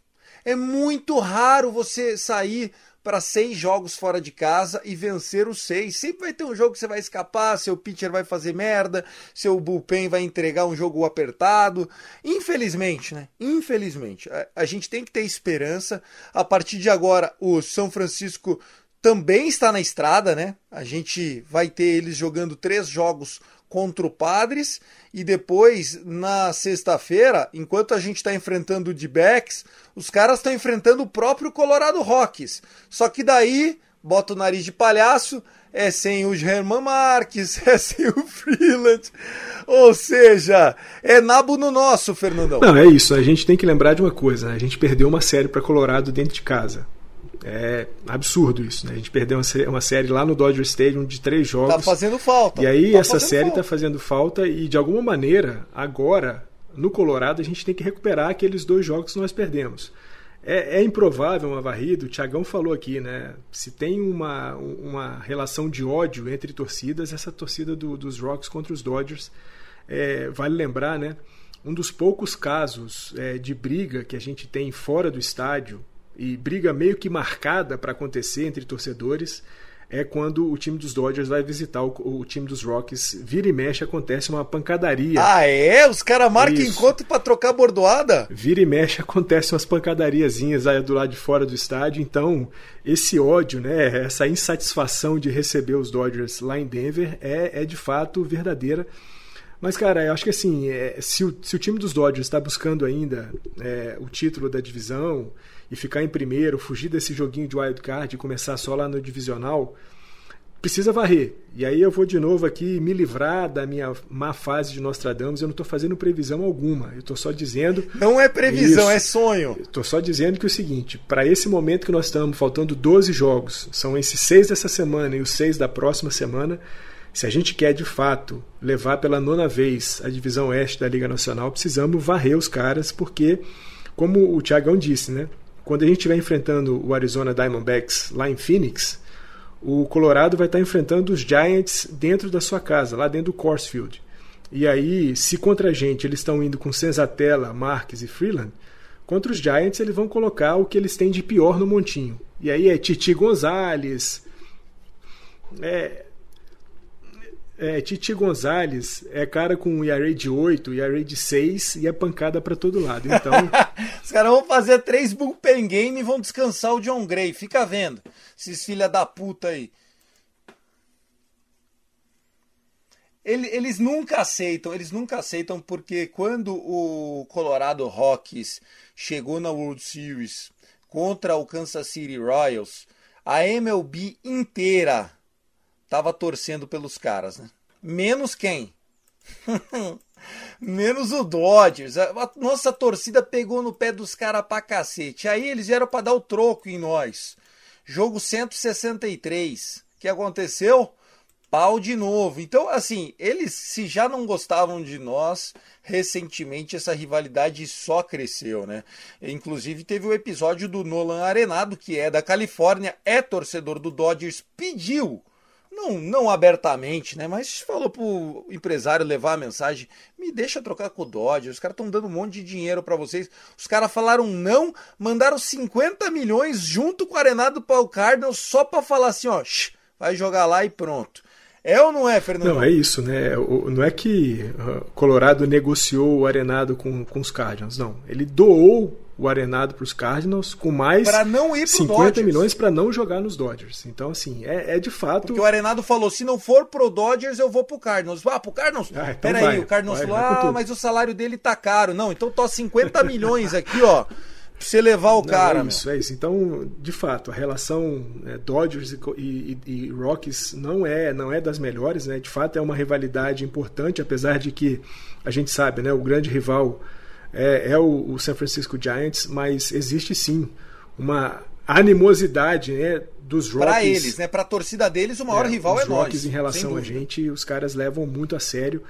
É muito raro você sair para seis jogos fora de casa e vencer os seis. Sempre vai ter um jogo que você vai escapar, seu pitcher vai fazer merda, seu bullpen vai entregar um jogo apertado. Infelizmente, né? Infelizmente, a, a gente tem que ter esperança. A partir de agora, o São Francisco também está na estrada, né? A gente vai ter eles jogando três jogos contra o Padres e depois na sexta-feira, enquanto a gente está enfrentando o D-backs, os caras estão enfrentando o próprio Colorado Rockies. Só que daí bota o nariz de palhaço, é sem o German Marques, é sem o Freeland. Ou seja, é nabo no nosso, Fernandão. Não, é isso. A gente tem que lembrar de uma coisa: a gente perdeu uma série para Colorado dentro de casa. É absurdo isso, né? A gente perdeu uma série lá no Dodger Stadium de três jogos. Tá fazendo falta. E aí tá essa série falta. tá fazendo falta e de alguma maneira, agora, no Colorado, a gente tem que recuperar aqueles dois jogos que nós perdemos. É, é improvável uma varrida, o Tiagão falou aqui, né? Se tem uma, uma relação de ódio entre torcidas, essa torcida do, dos Rocks contra os Dodgers, é, vale lembrar, né? Um dos poucos casos é, de briga que a gente tem fora do estádio e briga meio que marcada para acontecer entre torcedores é quando o time dos Dodgers vai visitar o, o, time dos Rockies. Vira e mexe, acontece uma pancadaria. Ah, é? Os caras marcam encontro para trocar bordoada? Vira e mexe, acontece umas pancadariazinhas aí do lado de fora do estádio. Então, esse ódio, né, essa insatisfação de receber os Dodgers lá em Denver é, é de fato verdadeira. Mas, cara, eu acho que assim, é, se, o, se o time dos Dodgers está buscando ainda é, o título da divisão e ficar em primeiro, fugir desse joguinho de wild card e começar só lá no divisional, precisa varrer. E aí eu vou de novo aqui me livrar da minha má fase de Nostradamus. Eu não estou fazendo previsão alguma. Eu estou só dizendo. Não é previsão, isso. é sonho. Estou só dizendo que é o seguinte: para esse momento que nós estamos, faltando 12 jogos, são esses seis dessa semana e os seis da próxima semana. Se a gente quer de fato levar pela nona vez a divisão oeste da Liga Nacional, precisamos varrer os caras, porque, como o Tiagão disse, né? Quando a gente estiver enfrentando o Arizona Diamondbacks lá em Phoenix, o Colorado vai estar enfrentando os Giants dentro da sua casa, lá dentro do Coors Field. E aí, se contra a gente eles estão indo com Senzatella, Marques e Freeland, contra os Giants eles vão colocar o que eles têm de pior no montinho. E aí é Titi Gonzalez, é, é, Titi Gonzalez é cara com IRA de 8, IRA de 6 e é pancada para todo lado. Então. Os caras vão fazer três bullpen game e vão descansar o John Gray. Fica vendo. Esses filha da puta aí. Eles nunca aceitam, eles nunca aceitam porque quando o Colorado Rockies chegou na World Series contra o Kansas City Royals, a MLB inteira tava torcendo pelos caras, né? Menos quem? Menos o Dodgers. A nossa torcida pegou no pé dos caras pra cacete. Aí eles vieram para dar o troco em nós. Jogo 163. O que aconteceu? Pau de novo. Então, assim, eles se já não gostavam de nós, recentemente essa rivalidade só cresceu, né? Inclusive teve o episódio do Nolan Arenado, que é da Califórnia, é torcedor do Dodgers, pediu não, não abertamente, né? Mas falou pro empresário levar a mensagem: me deixa trocar com o Dodge. Os caras estão dando um monte de dinheiro para vocês. Os caras falaram não, mandaram 50 milhões junto com o Arenado Paul Cardinals só para falar assim: ó, vai jogar lá e pronto. É ou não é, Fernando? Não, é isso, né? Não é que uh, Colorado negociou o Arenado com, com os Cardinals, não. Ele doou o Arenado para os Cardinals com mais pra não ir 50 Dodgers. milhões para não jogar nos Dodgers. Então, assim, é, é, de fato. Porque o Arenado falou: se não for pro Dodgers, eu vou pro Cardinals. Ah, pro Cardinals? Ah, então Peraí, vai, o Cardinals vai, falou: ah, mas o salário dele tá caro. Não, então tô 50 milhões aqui, ó. Pra você levar o não, cara. É isso, meu. é isso. Então, de fato, a relação é, Dodgers e, e, e, Rockies não é, não é das melhores, né? De fato, é uma rivalidade importante, apesar de que a gente sabe, né? O grande rival é, é o, o, San Francisco Giants, mas existe sim uma animosidade né, dos Rockies. Para eles, né? Para a torcida deles, o maior é, rival é nós. Os Rockies em relação a gente, os caras levam muito a sério.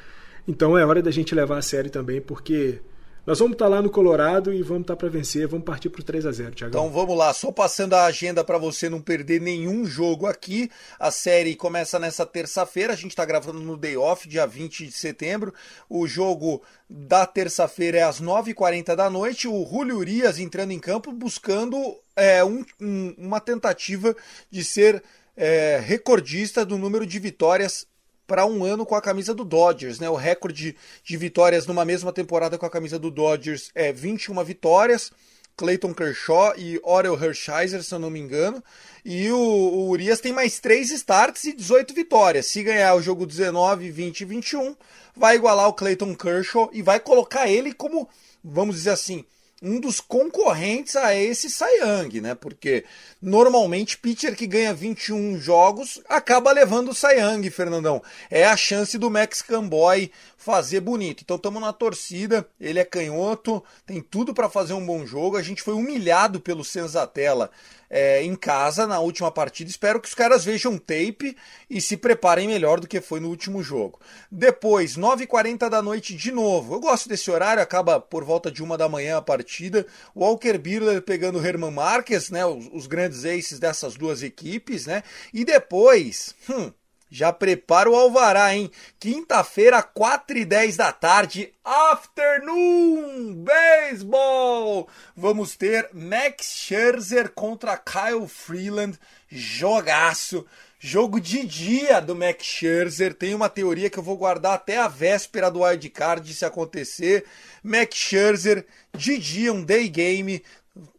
Então é hora da gente levar a sério também, porque Nós vamos estar tá lá no Colorado e vamos estar tá para vencer, vamos partir para o 3 a 0 Thiago. Então vamos lá, só passando a agenda para você não perder nenhum jogo aqui. A série começa nessa terça-feira, a gente está gravando no day off, dia 20 de setembro. O jogo da terça-feira é às 9h40 da noite. O Julio Urias entrando em campo buscando é, um, um, uma tentativa de ser é, recordista do número de vitórias para um ano com a camisa do Dodgers, né? O recorde de vitórias numa mesma temporada com a camisa do Dodgers é 21 vitórias. Clayton Kershaw e Orel Hershiser, se eu não me engano. E o, o Urias tem mais 3 starts e 18 vitórias. Se ganhar o jogo 19, 20 e 21, vai igualar o Clayton Kershaw e vai colocar ele como, vamos dizer assim, um dos concorrentes a esse Young, né? Porque normalmente pitcher que ganha 21 jogos acaba levando o Young, Fernandão. É a chance do Mexican Boy fazer bonito. Então estamos na torcida, ele é canhoto, tem tudo para fazer um bom jogo. A gente foi humilhado pelo Senzatella é, em casa na última partida. Espero que os caras vejam tape e se preparem melhor do que foi no último jogo. Depois, 9h40 da noite de novo. Eu gosto desse horário, acaba por volta de uma da manhã a partida. Walker Buehler pegando o Herman Marques, né, os, os grandes aces dessas duas equipes, né? E depois, hum, já prepara o Alvará, hein? Quinta-feira, 4 e 10 da tarde, Afternoon Baseball! Vamos ter Max Scherzer contra Kyle Freeland. Jogaço! Jogo de dia do Max Scherzer. Tem uma teoria que eu vou guardar até a véspera do wildcard se acontecer. Max Scherzer de dia, um day game.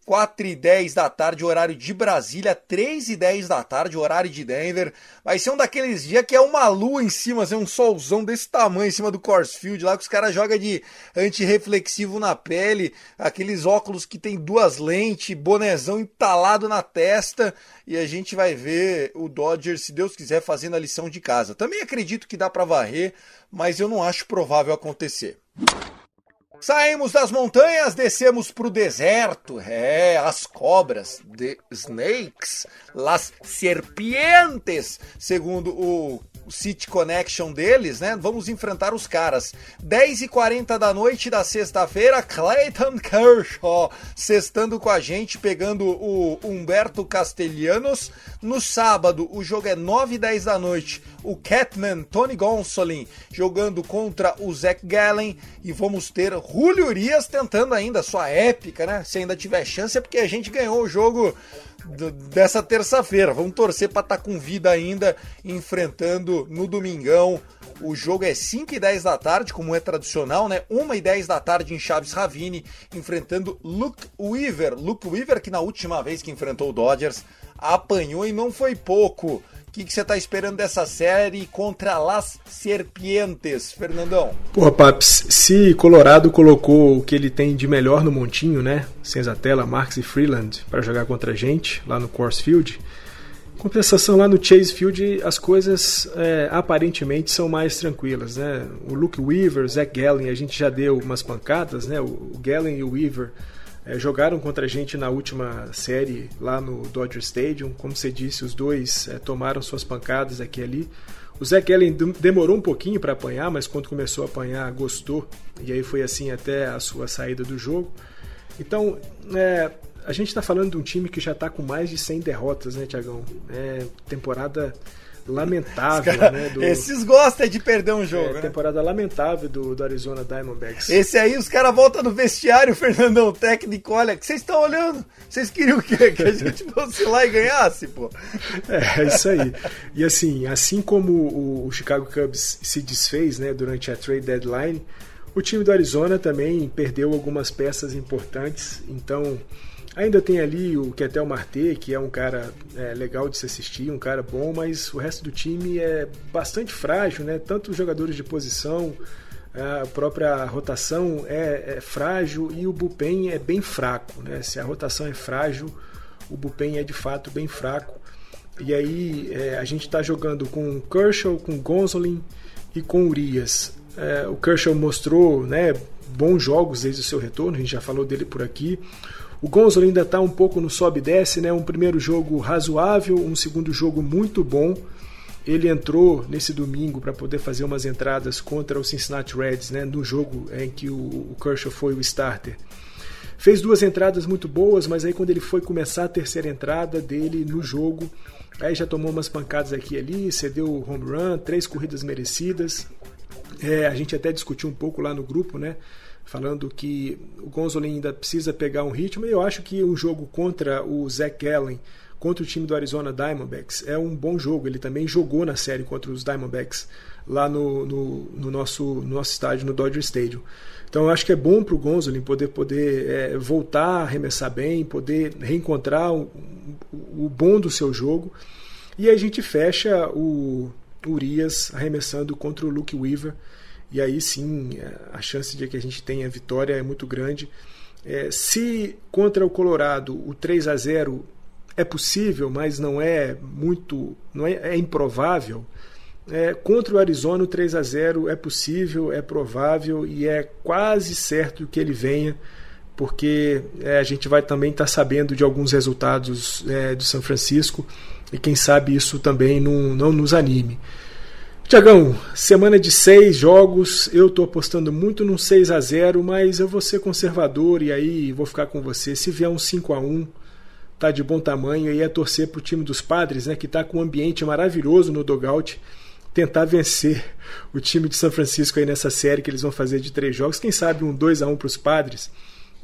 4 e 10 da tarde, horário de Brasília, 3 e 10 da tarde, horário de Denver. Vai ser um daqueles dias que é uma lua em cima, assim, um solzão desse tamanho em cima do Coors Field, lá que os caras jogam de antirreflexivo na pele, aqueles óculos que tem duas lentes, bonezão entalado na testa, e a gente vai ver o Dodgers, se Deus quiser, fazendo a lição de casa. Também acredito que dá para varrer, mas eu não acho provável acontecer. Saímos das montanhas, descemos para o deserto. É, as cobras, the snakes, las serpientes, segundo o City Connection deles, né? Vamos enfrentar os caras. 10h40 da noite da sexta-feira, Clayton Kershaw sextando com a gente, pegando o Humberto Castellanos. No sábado, o jogo é 9h10 da noite. O Catman Tony Gonsolin jogando contra o Zach Gallen. E vamos ter Julio Urias tentando ainda sua épica, né? Se ainda tiver chance, é porque a gente ganhou o jogo dessa terça-feira. Vamos torcer para estar tá com vida ainda, enfrentando no domingão. O jogo é 5 e 10 da tarde, como é tradicional, né? 1 e 10 da tarde em Chaves Ravine, enfrentando Luke Weaver. Luke Weaver, que na última vez que enfrentou o Dodgers, apanhou e não foi pouco. O que, você está esperando dessa série contra Las Serpientes, Fernandão? Porra, Paps, se Colorado colocou o que ele tem de melhor no montinho, né? Senzatella, Marks e Freeland, para jogar contra a gente lá no Course Field, compensação lá no Chase Field as coisas é, aparentemente são mais tranquilas, né? O Luke Weaver, Zach Gallen, a gente já deu umas pancadas, né? O Gallen e o Weaver é, jogaram contra a gente na última série lá no Dodger Stadium. Como você disse, os dois é, tomaram suas pancadas aqui e ali. O Zach Allen demorou um pouquinho para apanhar, mas quando começou a apanhar, gostou. E aí foi assim até a sua saída do jogo. Então, é, a gente está falando de um time que já está com mais de 100 derrotas, né, Tiagão? É, temporada lamentável, cara, né? Do, esses gostam de perder um jogo. É, né? Temporada lamentável do, do Arizona Diamondbacks. Esse aí, os caras voltam no vestiário, Fernandão, técnico, olha, que vocês estão olhando? Vocês queriam o quê? Que a gente fosse lá e ganhasse, pô. É, é, isso aí. E assim, assim como o, o Chicago Cubs se desfez, né, durante a trade deadline, o time do Arizona também perdeu algumas peças importantes, então Ainda tem ali o Ketel Marte, que é um cara é, legal de se assistir, um cara bom, mas o resto do time é bastante frágil, né? Tanto os jogadores de posição, a própria rotação é, é frágil e o bullpen é bem fraco, né? Se a rotação é frágil, o bullpen é de fato bem fraco. E aí é, a gente está jogando com Kershaw, com Gonzolin e com Urias. É, o Kershaw mostrou né, bons jogos desde o seu retorno, a gente já falou dele por aqui. O Gonzalo ainda está um pouco no sobe e desce, né? Um primeiro jogo razoável, um segundo jogo muito bom. ele entrou nesse domingo para poder fazer umas entradas contra o Cincinnati Reds, né, no jogo em que o, Kershaw foi o starter. Fez duas entradas muito boas, mas aí quando ele foi começar a terceira entrada dele no jogo, aí já tomou umas pancadas aqui e ali, cedeu o home run, três corridas merecidas. É, a gente até discutiu um pouco lá no grupo, né? Falando que o Gonzolin ainda precisa pegar um ritmo. E eu acho que um jogo contra o Zach Gallen contra o time do Arizona Diamondbacks é um bom jogo. Ele também jogou na série contra os Diamondbacks lá no, no, no nosso, no nosso estádio, no Dodger Stadium. Então eu acho que é bom para o Gonzolin poder, poder é, voltar a arremessar bem, poder reencontrar o, o, bom do seu jogo. E a gente fecha o Urias arremessando contra o Luke Weaver. E aí sim é, a chance de que a gente tenha vitória é muito grande. É, se contra o Colorado o 3 a 0 é possível, mas não é muito, não é, é improvável. É, contra o Arizona, o 3 a 0 é possível, é provável e é quase certo que ele venha, porque é, a gente vai também estar tá sabendo de alguns resultados é, do São Francisco e quem sabe isso também não, não nos anime. Tiagão, semana de seis jogos, eu estou apostando muito num 6 a 0 mas eu vou ser conservador e aí vou ficar com você. Se vier um 5 a 1 tá de bom tamanho e é torcer para o time dos padres, né, que está com um ambiente maravilhoso no dogout, tentar vencer o time de São Francisco aí nessa série que eles vão fazer de três jogos. Quem sabe um 2 a 1 para os padres.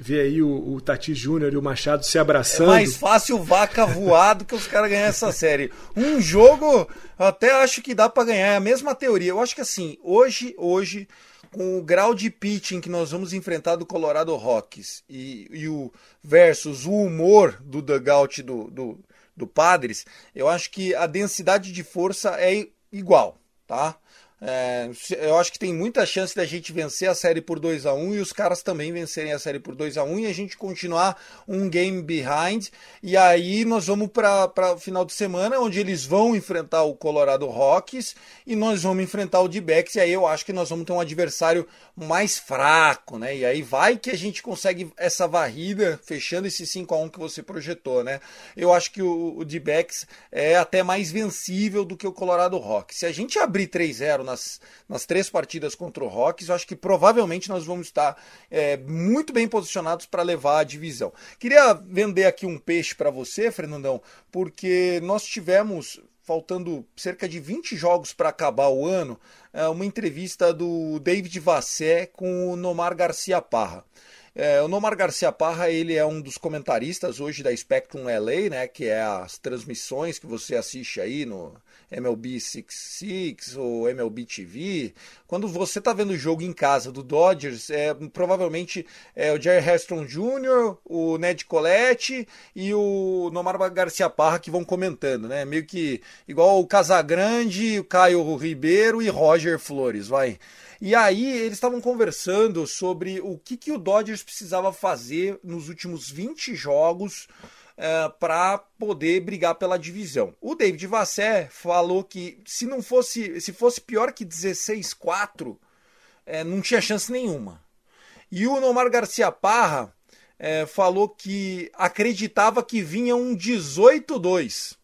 Ver aí o, o Tati Júnior e o Machado se abraçando. É mais fácil vaca voar do que os caras ganhar essa série. Um jogo, até acho que dá para ganhar. É a mesma teoria. Eu acho que assim, hoje, hoje, com o grau de pitching que nós vamos enfrentar do Colorado Rockies e, e o versus o humor do dugout do, do, do Padres, eu acho que a densidade de força é igual, tá? É, eu acho que tem muita chance da gente vencer a série por 2 a 1 e os caras também vencerem a série por 2 a 1 e a gente continuar um game behind. E aí nós vamos para o final de semana, onde eles vão enfrentar o Colorado Rockies e nós vamos enfrentar o D-Backs. E aí eu acho que nós vamos ter um adversário mais fraco, né? E aí vai que a gente consegue essa varrida, fechando esse 5 a 1 que você projetou, né? Eu acho que o, o D-Backs é até mais vencível do que o Colorado Rockies. Se a gente abrir 3-0 nas, nas três partidas contra o Rockies, eu acho que provavelmente nós vamos estar é, muito bem posicionados para levar a divisão. Queria vender aqui um peixe para você, Fernandão, porque nós tivemos faltando cerca de 20 jogos para acabar o ano, é, uma entrevista do David Vassé com o Nomar Garcia Parra. É, o Nomar Garcia Parra ele é um dos comentaristas hoje da Spectrum LA, né, que é as transmissões que você assiste aí no MLB 66 ou MLB TV, quando você está vendo o jogo em casa do Dodgers, é, provavelmente é o Jerry Heston Jr., o Ned Colette e o Nomar Garcia Parra que vão comentando, né? Meio que igual o Casagrande, o Caio Ribeiro e Roger Flores, vai. E aí eles estavam conversando sobre o que, que o Dodgers precisava fazer nos últimos 20 jogos uh, é, para poder brigar pela divisão. O David Vassé falou que se não fosse, se fosse pior que 16-4, é, não tinha chance nenhuma. E o Nomar Garcia Parra é, falou que acreditava que vinha um 18-2,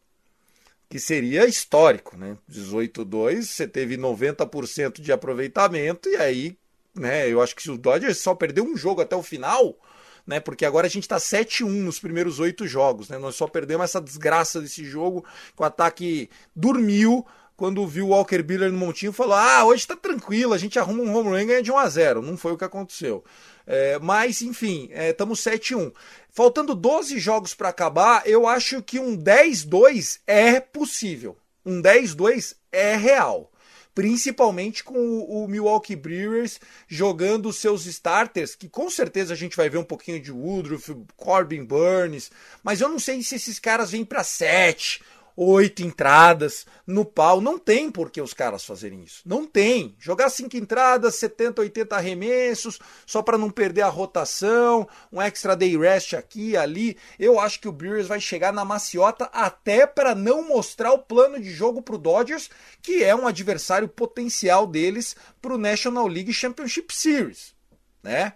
que seria histórico, né? 18-2, você teve 90% de aproveitamento, e aí, né? Eu acho que se o Dodgers só perdeu um jogo até o final, né? Porque agora a gente está 7-1 nos primeiros oito jogos, né? Nós só perdemos essa desgraça desse jogo, que o ataque dormiu quando viu o Walker Buehler no montinho falou: "Ah, hoje está tranquilo, a gente arruma um home run e ganha de 1 a 0". Não foi o que aconteceu. É, mas, enfim, estamos é, 7-1. Faltando 12 jogos para acabar, eu acho que um 10-2 é possível. Um 10-2 é real principalmente com o, Milwaukee Brewers jogando seus starters, que com certeza a gente vai ver um pouquinho de Woodruff, Corbin Burns, mas eu não sei se esses caras vêm para 7 oito entradas no pau. Não tem por que os caras fazerem isso. Não tem. Jogar cinco entradas, 70, 80 arremessos, só para não perder a rotação, um extra day rest aqui ali. Eu acho que o Brewers vai chegar na maciota até para não mostrar o plano de jogo para o Dodgers, que é um adversário potencial deles para o National League Championship Series, né?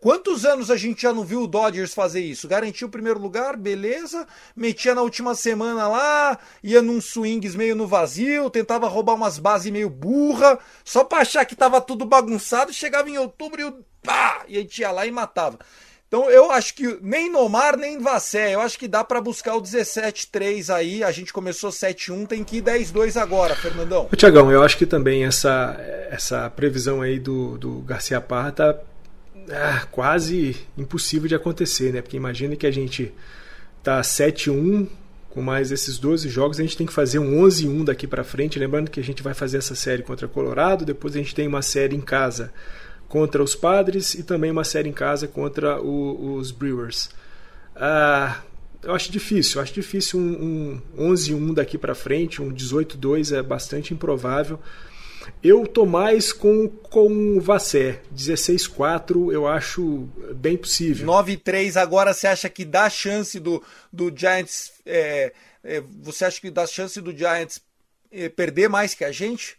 Quantos anos a gente já não viu o Dodgers fazer isso? Garantiu o primeiro lugar, beleza. Metia na última semana lá, ia num swings meio no vazio, tentava roubar umas bases meio burra, só pra achar que tava tudo bagunçado. Chegava em outubro e, pá, e a gente ia lá e matava. Então eu acho que nem Nomar nem Vassé, eu acho que dá para buscar o 17-3 aí. A gente começou 7-1, tem que ir 10-2 agora, Fernandão. Tiagão, eu acho que também essa, essa previsão aí do, do Garcia Parra tá ah, quase impossível de acontecer, né? Porque imagine que a gente tá 7-1 com mais esses 12 jogos, a gente tem que fazer um 11-1 daqui para frente, lembrando que a gente vai fazer essa série contra Colorado, depois a gente tem uma série em casa contra os Padres e também uma série em casa contra o, os Brewers. Ah, eu acho difícil, acho difícil um, um 11-1 daqui para frente, um 18-2 é bastante improvável. Eu tô mais com, com o Vassé. 16-4 eu acho bem possível. 9-3 agora você acha que dá chance do, do Giants. É, é, você acha que dá chance do Giants é, perder mais que a gente?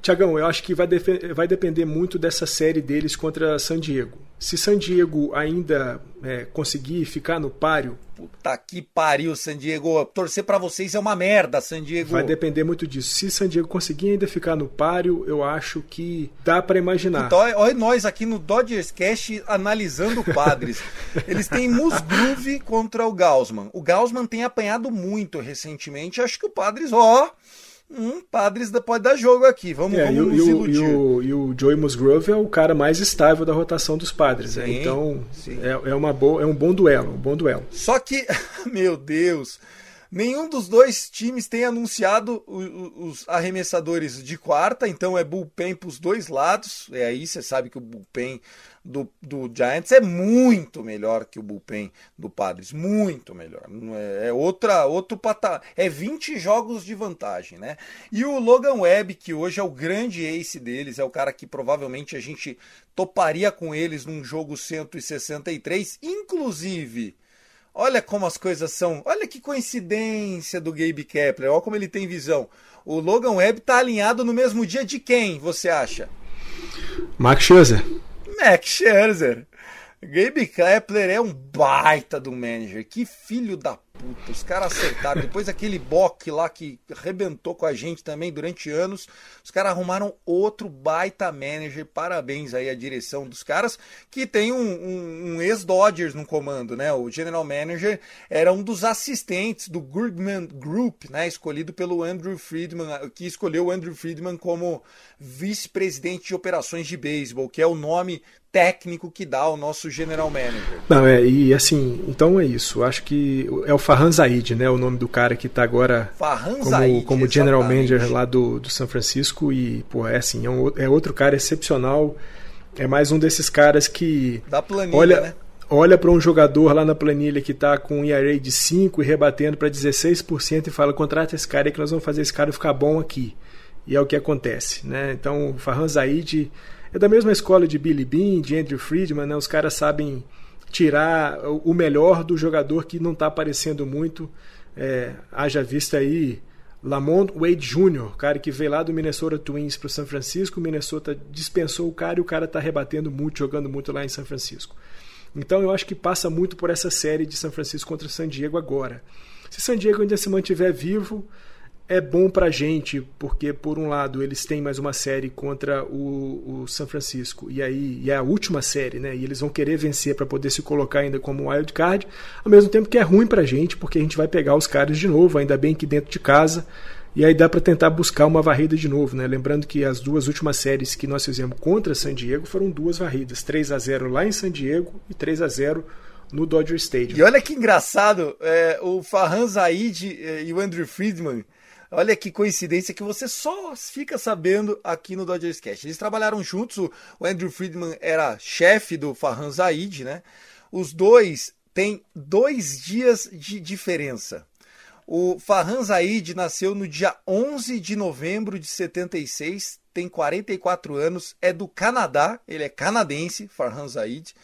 Tiagão, eu acho que vai, vai, depender muito dessa série deles contra San Diego. Se San Diego ainda é, conseguir ficar no páreo. Puta que pariu, San Diego. Torcer para vocês é uma merda, San Diego. Vai depender muito disso. Se San Diego conseguir ainda ficar no páreo, eu acho que dá para imaginar. Então, olha nós aqui no Dodgers Cast analisando Padres. Eles têm Musgrove contra o Gaussman. O Gaussman tem apanhado muito recentemente. Acho que o Padres, ó. Hum, Padres pode dar jogo aqui. Vamos, é, vamos e, nos iludir. E o, e o Joey Musgrove é o cara mais estável da rotação dos Padres. Sim, então é, é, uma boa, é um bom duelo, um bom duelo. Só que, meu Deus, nenhum dos dois times tem anunciado os, arremessadores de quarta, então é bullpen para os dois lados. É aí você sabe que o bullpen do, do Giants é muito melhor que o bullpen do Padres, muito melhor. É, é outra outro patamar, é 20 jogos de vantagem, né? E o Logan Webb, que hoje é o grande ace deles, é o cara que provavelmente a gente toparia com eles num jogo 163, inclusive Olha como as coisas são. Olha que coincidência do Gabe Kepler. Olha como ele tem visão. O Logan Webb está alinhado no mesmo dia de quem, você acha? Max Scherzer. Max Scherzer. Gabe Kepler é um baita do manager. Que filho da puta. Os caras acertaram. Depois aquele Bock lá que arrebentou com a gente também durante anos. Os caras arrumaram outro baita manager. Parabéns aí à direção dos caras. Que tem um, um, um ex-Dodgers no comando, né? O general manager era um dos assistentes do Grigman Group, né? Escolhido pelo Andrew Friedman, que escolheu o Andrew Friedman como vice-presidente de operações de beisebol, que é o nome técnico que dá ao nosso general manager. Não, é, e assim, então é isso. Acho que é o Farhan Zaid, né? O nome do cara que está agora Farhan como, Zaid, como general manager lá do, do São Francisco. E, pô, é assim, é, um, é outro cara excepcional. É mais um desses caras que. Da planilha, olha, né? olha para um jogador lá na planilha que está com um ERA de 5 e rebatendo para 16% e fala: contrata esse cara aí que nós vamos fazer esse cara ficar bom aqui. E é o que acontece. Né? Então, o Farhan Zaid é da mesma escola de Billy Bean, de Andrew Friedman, né? Os caras sabem tirar o melhor do jogador que não está aparecendo muito. É, haja vista aí Lamont Wade Jr., cara que veio lá do Minnesota Twins para o São Francisco, o Minnesota dispensou o cara e o cara está rebatendo muito, jogando muito lá em São Francisco. Então eu acho que passa muito por essa série de São Francisco contra San Diego agora. Se San Diego ainda se mantiver vivo, é bom para gente, porque por um lado eles têm mais uma série contra o, o San Francisco e aí e é a última série, né? E eles vão querer vencer para poder se colocar ainda como wild card, ao mesmo tempo que é ruim para gente, porque a gente vai pegar os caras de novo, ainda bem que dentro de casa. E aí dá para tentar buscar uma varrida de novo, né? Lembrando que as duas últimas séries que nós fizemos contra San Diego foram duas varridas, 3 a 0 lá em San Diego e 3 a 0 no Dodger Stadium. E olha que engraçado, é, o Farhan Zaid é, e o Andrew Friedman Olha que coincidência que você só fica sabendo aqui no Dodgers Cast. Eles trabalharam juntos, o Andrew Friedman era chefe do Farhan Zaid, né? Os dois têm dois dias de diferença. O Farhan Zaid nasceu no dia 11 de novembro de 76, tem 44 anos, é do Canadá, ele é canadense, Farhan Zaid.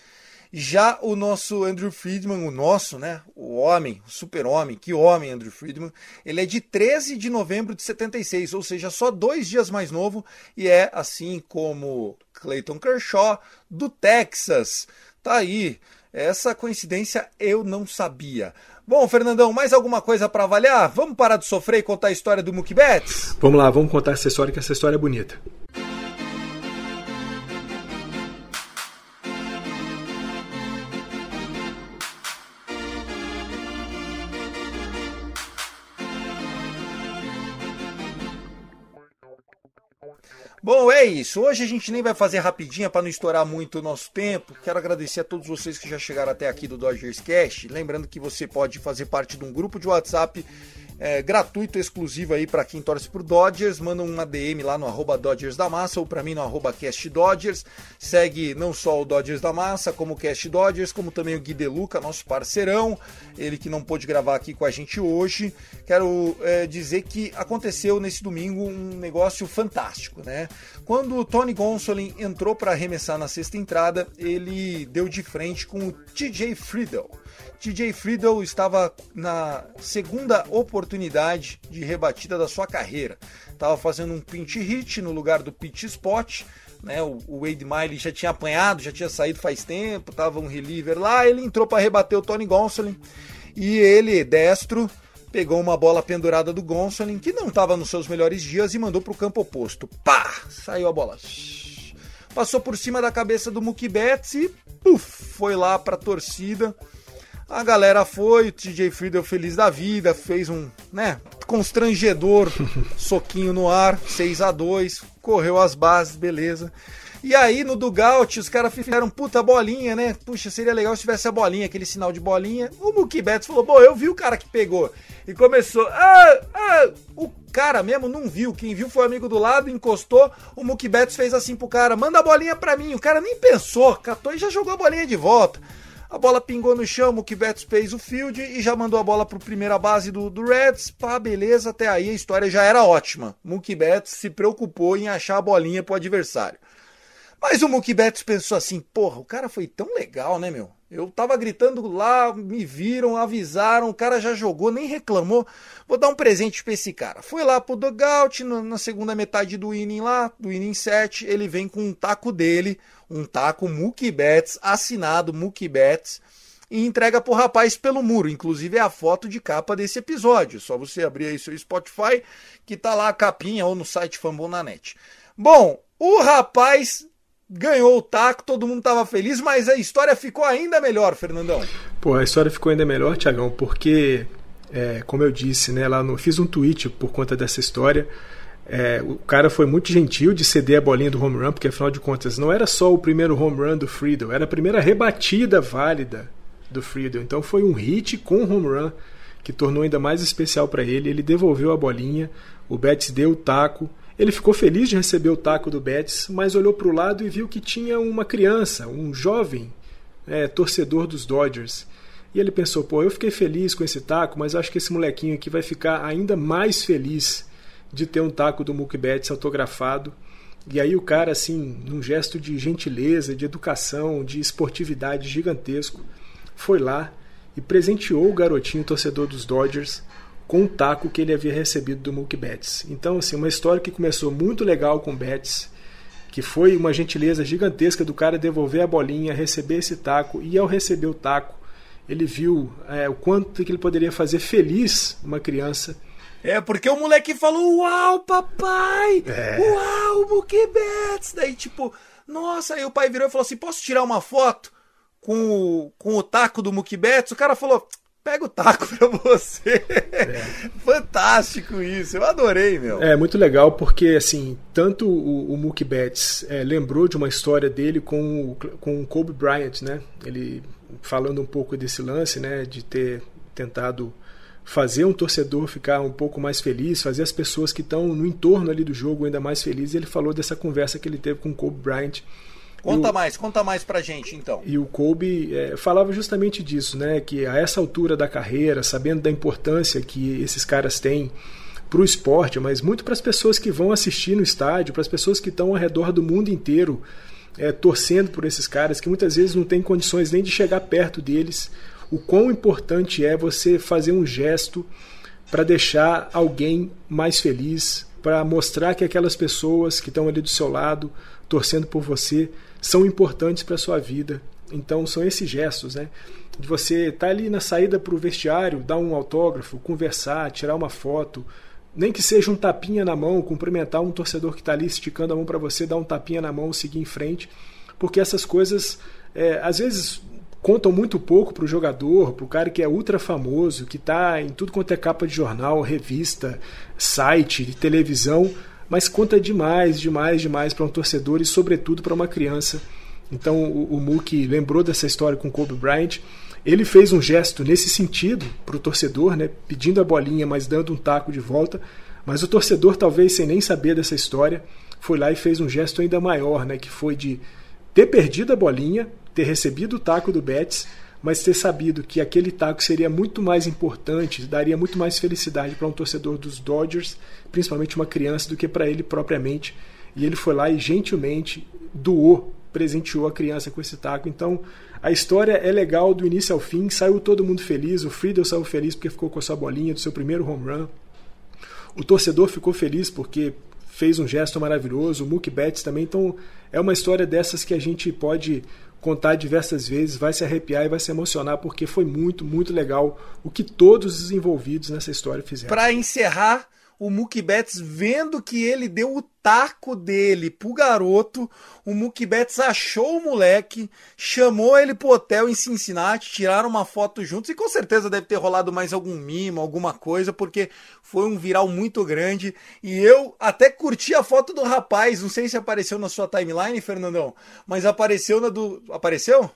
Já o nosso Andrew Friedman, o nosso, né? O homem, o super-homem, que homem Andrew Friedman, ele é de 13 de novembro de 76, ou seja, só dois dias mais novo, e é assim como Clayton Kershaw, do Texas. Tá aí. Essa coincidência eu não sabia. Bom, Fernandão, mais alguma coisa para avaliar? Vamos parar de sofrer e contar a história do Mookie Betts? Vamos lá, vamos contar essa história, que essa história é bonita. Bom, é isso. Hoje a gente nem vai fazer rapidinha para não estourar muito o nosso tempo. Quero agradecer a todos vocês que já chegaram até aqui do Dodgers Cast. Lembrando que você pode fazer parte de um grupo de WhatsApp é, gratuito, exclusivo aí para quem torce pro Dodgers. Manda uma DM lá no arroba Dodgers da Massa ou para mim no arroba Cast Dodgers. Segue não só o Dodgers da Massa, como o Cast Dodgers, como também o Gui Deluca, nosso parceirão. Ele que não pôde gravar aqui com a gente hoje. Quero é, dizer que aconteceu nesse domingo um negócio fantástico, né? Quando o Tony Gonsolin entrou para arremessar na sexta entrada, ele deu de frente com o TJ Friedel. TJ Friedel estava na segunda oportunidade de rebatida da sua carreira. Estava fazendo um pinch hit no lugar do pitch spot. Né, o, Wade Miley já tinha apanhado, já tinha saído faz tempo, estava um reliever lá, ele entrou para rebater o Tony Gonsolin e ele, destro, pegou uma bola pendurada do Gonsolin, que não estava nos seus melhores dias, e mandou para o campo oposto. Pá! Saiu a bola. Passou por cima da cabeça do Mookie Betts e foi lá para a torcida a galera foi, o TJ Friedel feliz da vida, fez um, né, constrangedor soquinho no ar, 6 a 2 correu as bases, beleza. E aí no dugout os caras fizeram puta bolinha, né? Puxa, seria legal se tivesse a bolinha, aquele sinal de bolinha. O Mookie Betts falou: "Bom, eu vi o cara que pegou". E começou: "Ah, ah, o cara mesmo não viu, quem viu foi o amigo do lado, encostou, o Mookie Betts fez assim pro cara: "Manda a bolinha pra mim". O cara nem pensou, catou e já jogou a bolinha de volta. A bola pingou no chão, o Betts fez o field e já mandou a bola para primeira base do, do Reds. Pá, beleza, até aí a história já era ótima. Mookie Betts se preocupou em achar a bolinha para o adversário. Mas o Mookie Betts pensou assim, porra, o cara foi tão legal, né, meu? Eu tava gritando lá, me viram, avisaram, o cara já jogou, nem reclamou. Vou dar um presente pra esse cara. Foi lá pro dugout, na segunda metade do inning lá, do inning 7, ele vem com um taco dele, um taco Mookie Betts, assinado Mookie Betts, e entrega pro rapaz pelo muro. Inclusive é a foto de capa desse episódio. Só você abrir aí seu Spotify, que tá lá a capinha, ou no site Fambonanet. Bom, o rapaz ganhou o taco, todo mundo estava feliz, mas a história ficou ainda melhor, Fernandão. Pô, a história ficou ainda melhor, Tiagão, porque, é, como eu disse, né, lá no, fiz um tweet por conta dessa história. É, o cara foi muito gentil de ceder a bolinha do home run, porque afinal de contas não era só o primeiro home run do Friedel, era a primeira rebatida válida do Friedel. Então foi um hit com home run que tornou ainda mais especial para ele. Ele devolveu a bolinha, o Betts deu o taco, ele ficou feliz de receber o taco do Betis, mas olhou para o lado e viu que tinha uma criança, um jovem é, torcedor dos Dodgers. E ele pensou: pô, eu fiquei feliz com esse taco, mas acho que esse molequinho aqui vai ficar ainda mais feliz de ter um taco do Mookie Betts autografado. E aí o cara, assim, num gesto de gentileza, de educação, de esportividade gigantesco, foi lá e presenteou o garotinho torcedor dos Dodgers com o taco que ele havia recebido do Mookie Betts. Então, assim, uma história que começou muito legal com o Betts, que foi uma gentileza gigantesca do cara devolver a bolinha, receber esse taco, e ao receber o taco, ele viu é, o quanto que ele poderia fazer feliz uma criança. É, porque o moleque falou, uau, papai! É. Uau, Mookie Betts! Daí, tipo, nossa, aí o pai virou e falou assim, posso tirar uma foto com o, com o taco do Mookie Betts? O cara falou, pega o taco pra você. É. Fantástico isso, eu adorei, meu. É muito legal porque, assim, tanto o, o Mookie Betts é, lembrou de uma história dele com o, com o Kobe Bryant, né? Ele falando um pouco desse lance, né? De ter tentado fazer um torcedor ficar um pouco mais feliz, fazer as pessoas que estão no entorno ali do jogo ainda mais felizes. Ele falou dessa conversa que ele teve com o Kobe Bryant Conta o, mais, conta mais pra gente então. E o Kobe é, falava justamente disso, né? Que a essa altura da carreira, sabendo da importância que esses caras têm para o esporte, mas muito para as pessoas que vão assistir no estádio, para as pessoas que estão ao redor do mundo inteiro é, torcendo por esses caras, que muitas vezes não têm condições nem de chegar perto deles. O quão importante é você fazer um gesto para deixar alguém mais feliz, para mostrar que aquelas pessoas que estão ali do seu lado, torcendo por você, são importantes para a sua vida. Então são esses gestos, né? De você estar tá ali na saída para o vestiário, dar um autógrafo, conversar, tirar uma foto, nem que seja um tapinha na mão, cumprimentar um torcedor que está ali esticando a mão para você, dar um tapinha na mão, seguir em frente, porque essas coisas é, às vezes contam muito pouco para o jogador, para o cara que é ultra famoso, que está em tudo quanto é capa de jornal, revista, site, televisão, mas conta demais, demais, demais para um torcedor e sobretudo para uma criança. Então o, o Mookie lembrou dessa história com Kobe Bryant. Ele fez um gesto nesse sentido para o torcedor, né, pedindo a bolinha, mas dando um taco de volta. Mas o torcedor, talvez sem nem saber dessa história, foi lá e fez um gesto ainda maior, né, que foi de ter perdido a bolinha, ter recebido o taco do Betts, mas ter sabido que aquele taco seria muito mais importante, daria muito mais felicidade para um torcedor dos Dodgers, principalmente uma criança, do que para ele propriamente. E ele foi lá e gentilmente doou, presenteou a criança com esse taco. Então a história é legal do início ao fim, saiu todo mundo feliz. O Friedel saiu feliz porque ficou com a sua bolinha do seu primeiro home run. O torcedor ficou feliz porque fez um gesto maravilhoso. O Mookie Betts também. Então é uma história dessas que a gente pode contar diversas vezes, vai se arrepiar e vai se emocionar porque foi muito, muito legal o que todos os envolvidos nessa história fizeram. Para encerrar, o Mookie Betts vendo que ele deu o taco dele pro garoto, o Mookie Betts achou o moleque, chamou ele pro hotel em Cincinnati, tiraram uma foto juntos e com certeza deve ter rolado mais algum mimo, alguma coisa, porque foi um viral muito grande e eu até curti a foto do rapaz, não sei se apareceu na sua timeline, Fernandão, mas apareceu na do... apareceu?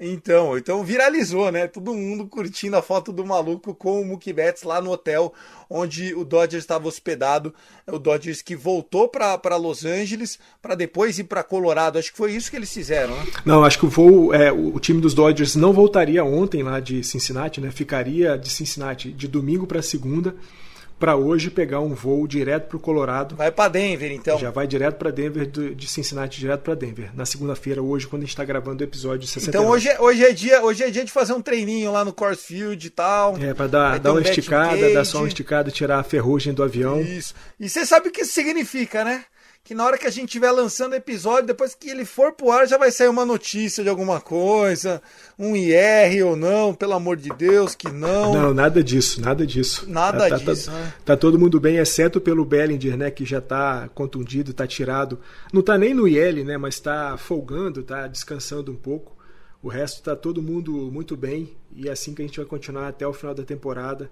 Então, então viralizou, né? Todo mundo curtindo a foto do maluco com o Mookie Betts lá no hotel onde o Dodgers estava hospedado. O Dodgers que voltou para Los Angeles para depois ir para Colorado. Acho que foi isso que eles fizeram, né? Não, acho que o voo, é, o time dos Dodgers não voltaria ontem lá de Cincinnati, né? Ficaria de Cincinnati de domingo para segunda para hoje pegar um voo direto para o Colorado. Vai para Denver, então. Já vai direto para Denver, de Cincinnati direto para Denver. Na segunda-feira, hoje, quando a gente está gravando o episódio 69. Então hoje, é, hoje, é dia, hoje é dia de fazer um treininho lá no Coors Field e tal. É, para dar, dar um uma esticada, dar só uma esticada, tirar a ferrugem do avião. Isso. E você sabe o que isso significa, né? Que na hora que a gente estiver lançando episódio, depois que ele for pro ar, já vai sair uma notícia de alguma coisa, um IR ou não, pelo amor de Deus, que não. Não, nada disso, nada disso. Nada tá, disso. Tá, né? tá, todo mundo bem, exceto pelo Bellinger, né, que já tá contundido, tá tirado. Não tá nem no IL, né, mas tá folgando, tá descansando um pouco. O resto tá todo mundo muito bem e é assim que a gente vai continuar até o final da temporada.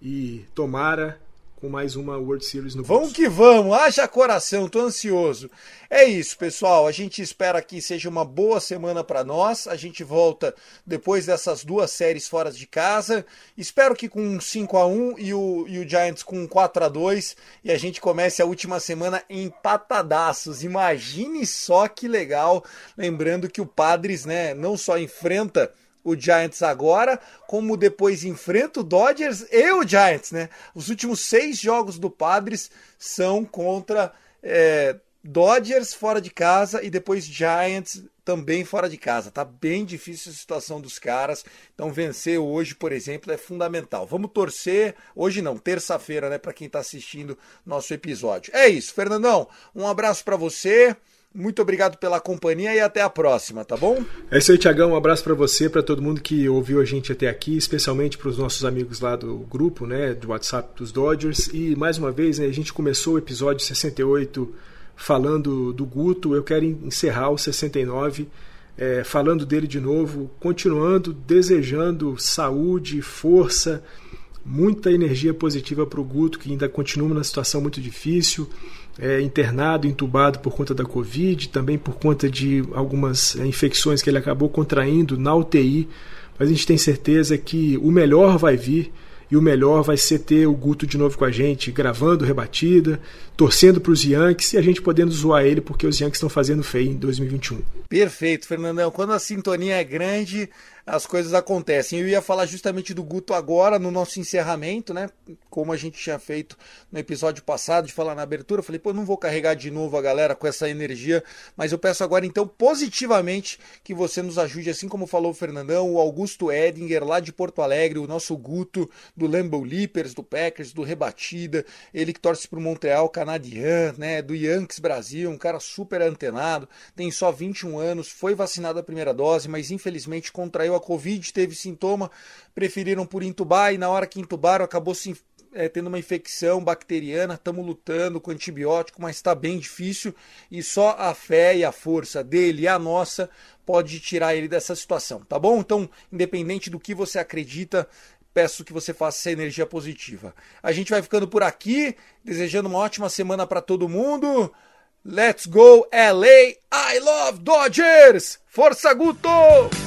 E tomara com mais uma World Series no Vamos que vamos, haja coração, tô ansioso. É isso, pessoal. A gente espera que seja uma boa semana para nós. A gente volta depois dessas duas séries fora de casa. Espero que com um 5 a 1 e o, e o Giants com um 4 a 2 e a gente comece a última semana empatadaços. Imagine só que legal, lembrando que o Padres, né, não só enfrenta o Giants agora, como depois enfrenta o Dodgers e o Giants, né? Os últimos seis jogos do Padres são contra é, Dodgers fora de casa e depois Giants também fora de casa. Tá bem difícil a situação dos caras. Então vencer hoje, por exemplo, é fundamental. Vamos torcer hoje não, terça-feira, né, para quem está assistindo nosso episódio. É isso, Fernandão. Um abraço para você. Muito obrigado pela companhia e até a próxima, tá bom? É isso aí, Tiagão. Um abraço para você, para todo mundo que ouviu a gente até aqui, especialmente para os nossos amigos lá do grupo, né, do WhatsApp dos Dodgers. E mais uma vez, né, a gente começou o episódio 68 falando do Guto. Eu quero encerrar o 69 é, falando dele de novo, continuando desejando saúde, força, muita energia positiva para o Guto, que ainda continua numa situação muito difícil é, internado, entubado por conta da Covid, também por conta de algumas é, infecções que ele acabou contraindo na UTI. Mas a gente tem certeza que o melhor vai vir e o melhor vai ser ter o Guto de novo com a gente, gravando rebatida, torcendo para os Yankees e a gente podendo zoar ele porque os Yankees estão fazendo feio em 2021. Perfeito, Fernandão. Quando a sintonia é grande, as coisas acontecem. Eu ia falar justamente do Guto agora, no nosso encerramento, né? Como a gente tinha feito no episódio passado, de falar na abertura. Eu falei, pô, não vou carregar de novo a galera com essa energia, mas eu peço agora, então, positivamente, que você nos ajude, assim como falou o Fernandão, o Augusto Edinger, lá de Porto Alegre, o nosso Guto do Lambeau Leapers, do Packers, do Rebatida, ele que torce pro Montreal Canadian, né? Do Yankees Brasil, um cara super antenado, tem só 21 anos, foi vacinado a primeira dose, mas infelizmente contraiu a Covid, teve sintoma, preferiram por intubar e na hora que intubaram acabou se é, tendo uma infecção bacteriana, estamos lutando com antibiótico, mas está bem difícil e só a fé e a força dele e a nossa pode tirar ele dessa situação, tá bom? Então, independente do que você acredita, peço que você faça essa energia positiva. A gente vai ficando por aqui, desejando uma ótima semana para todo mundo. Let's go LA! I love Dodgers! Força Guto!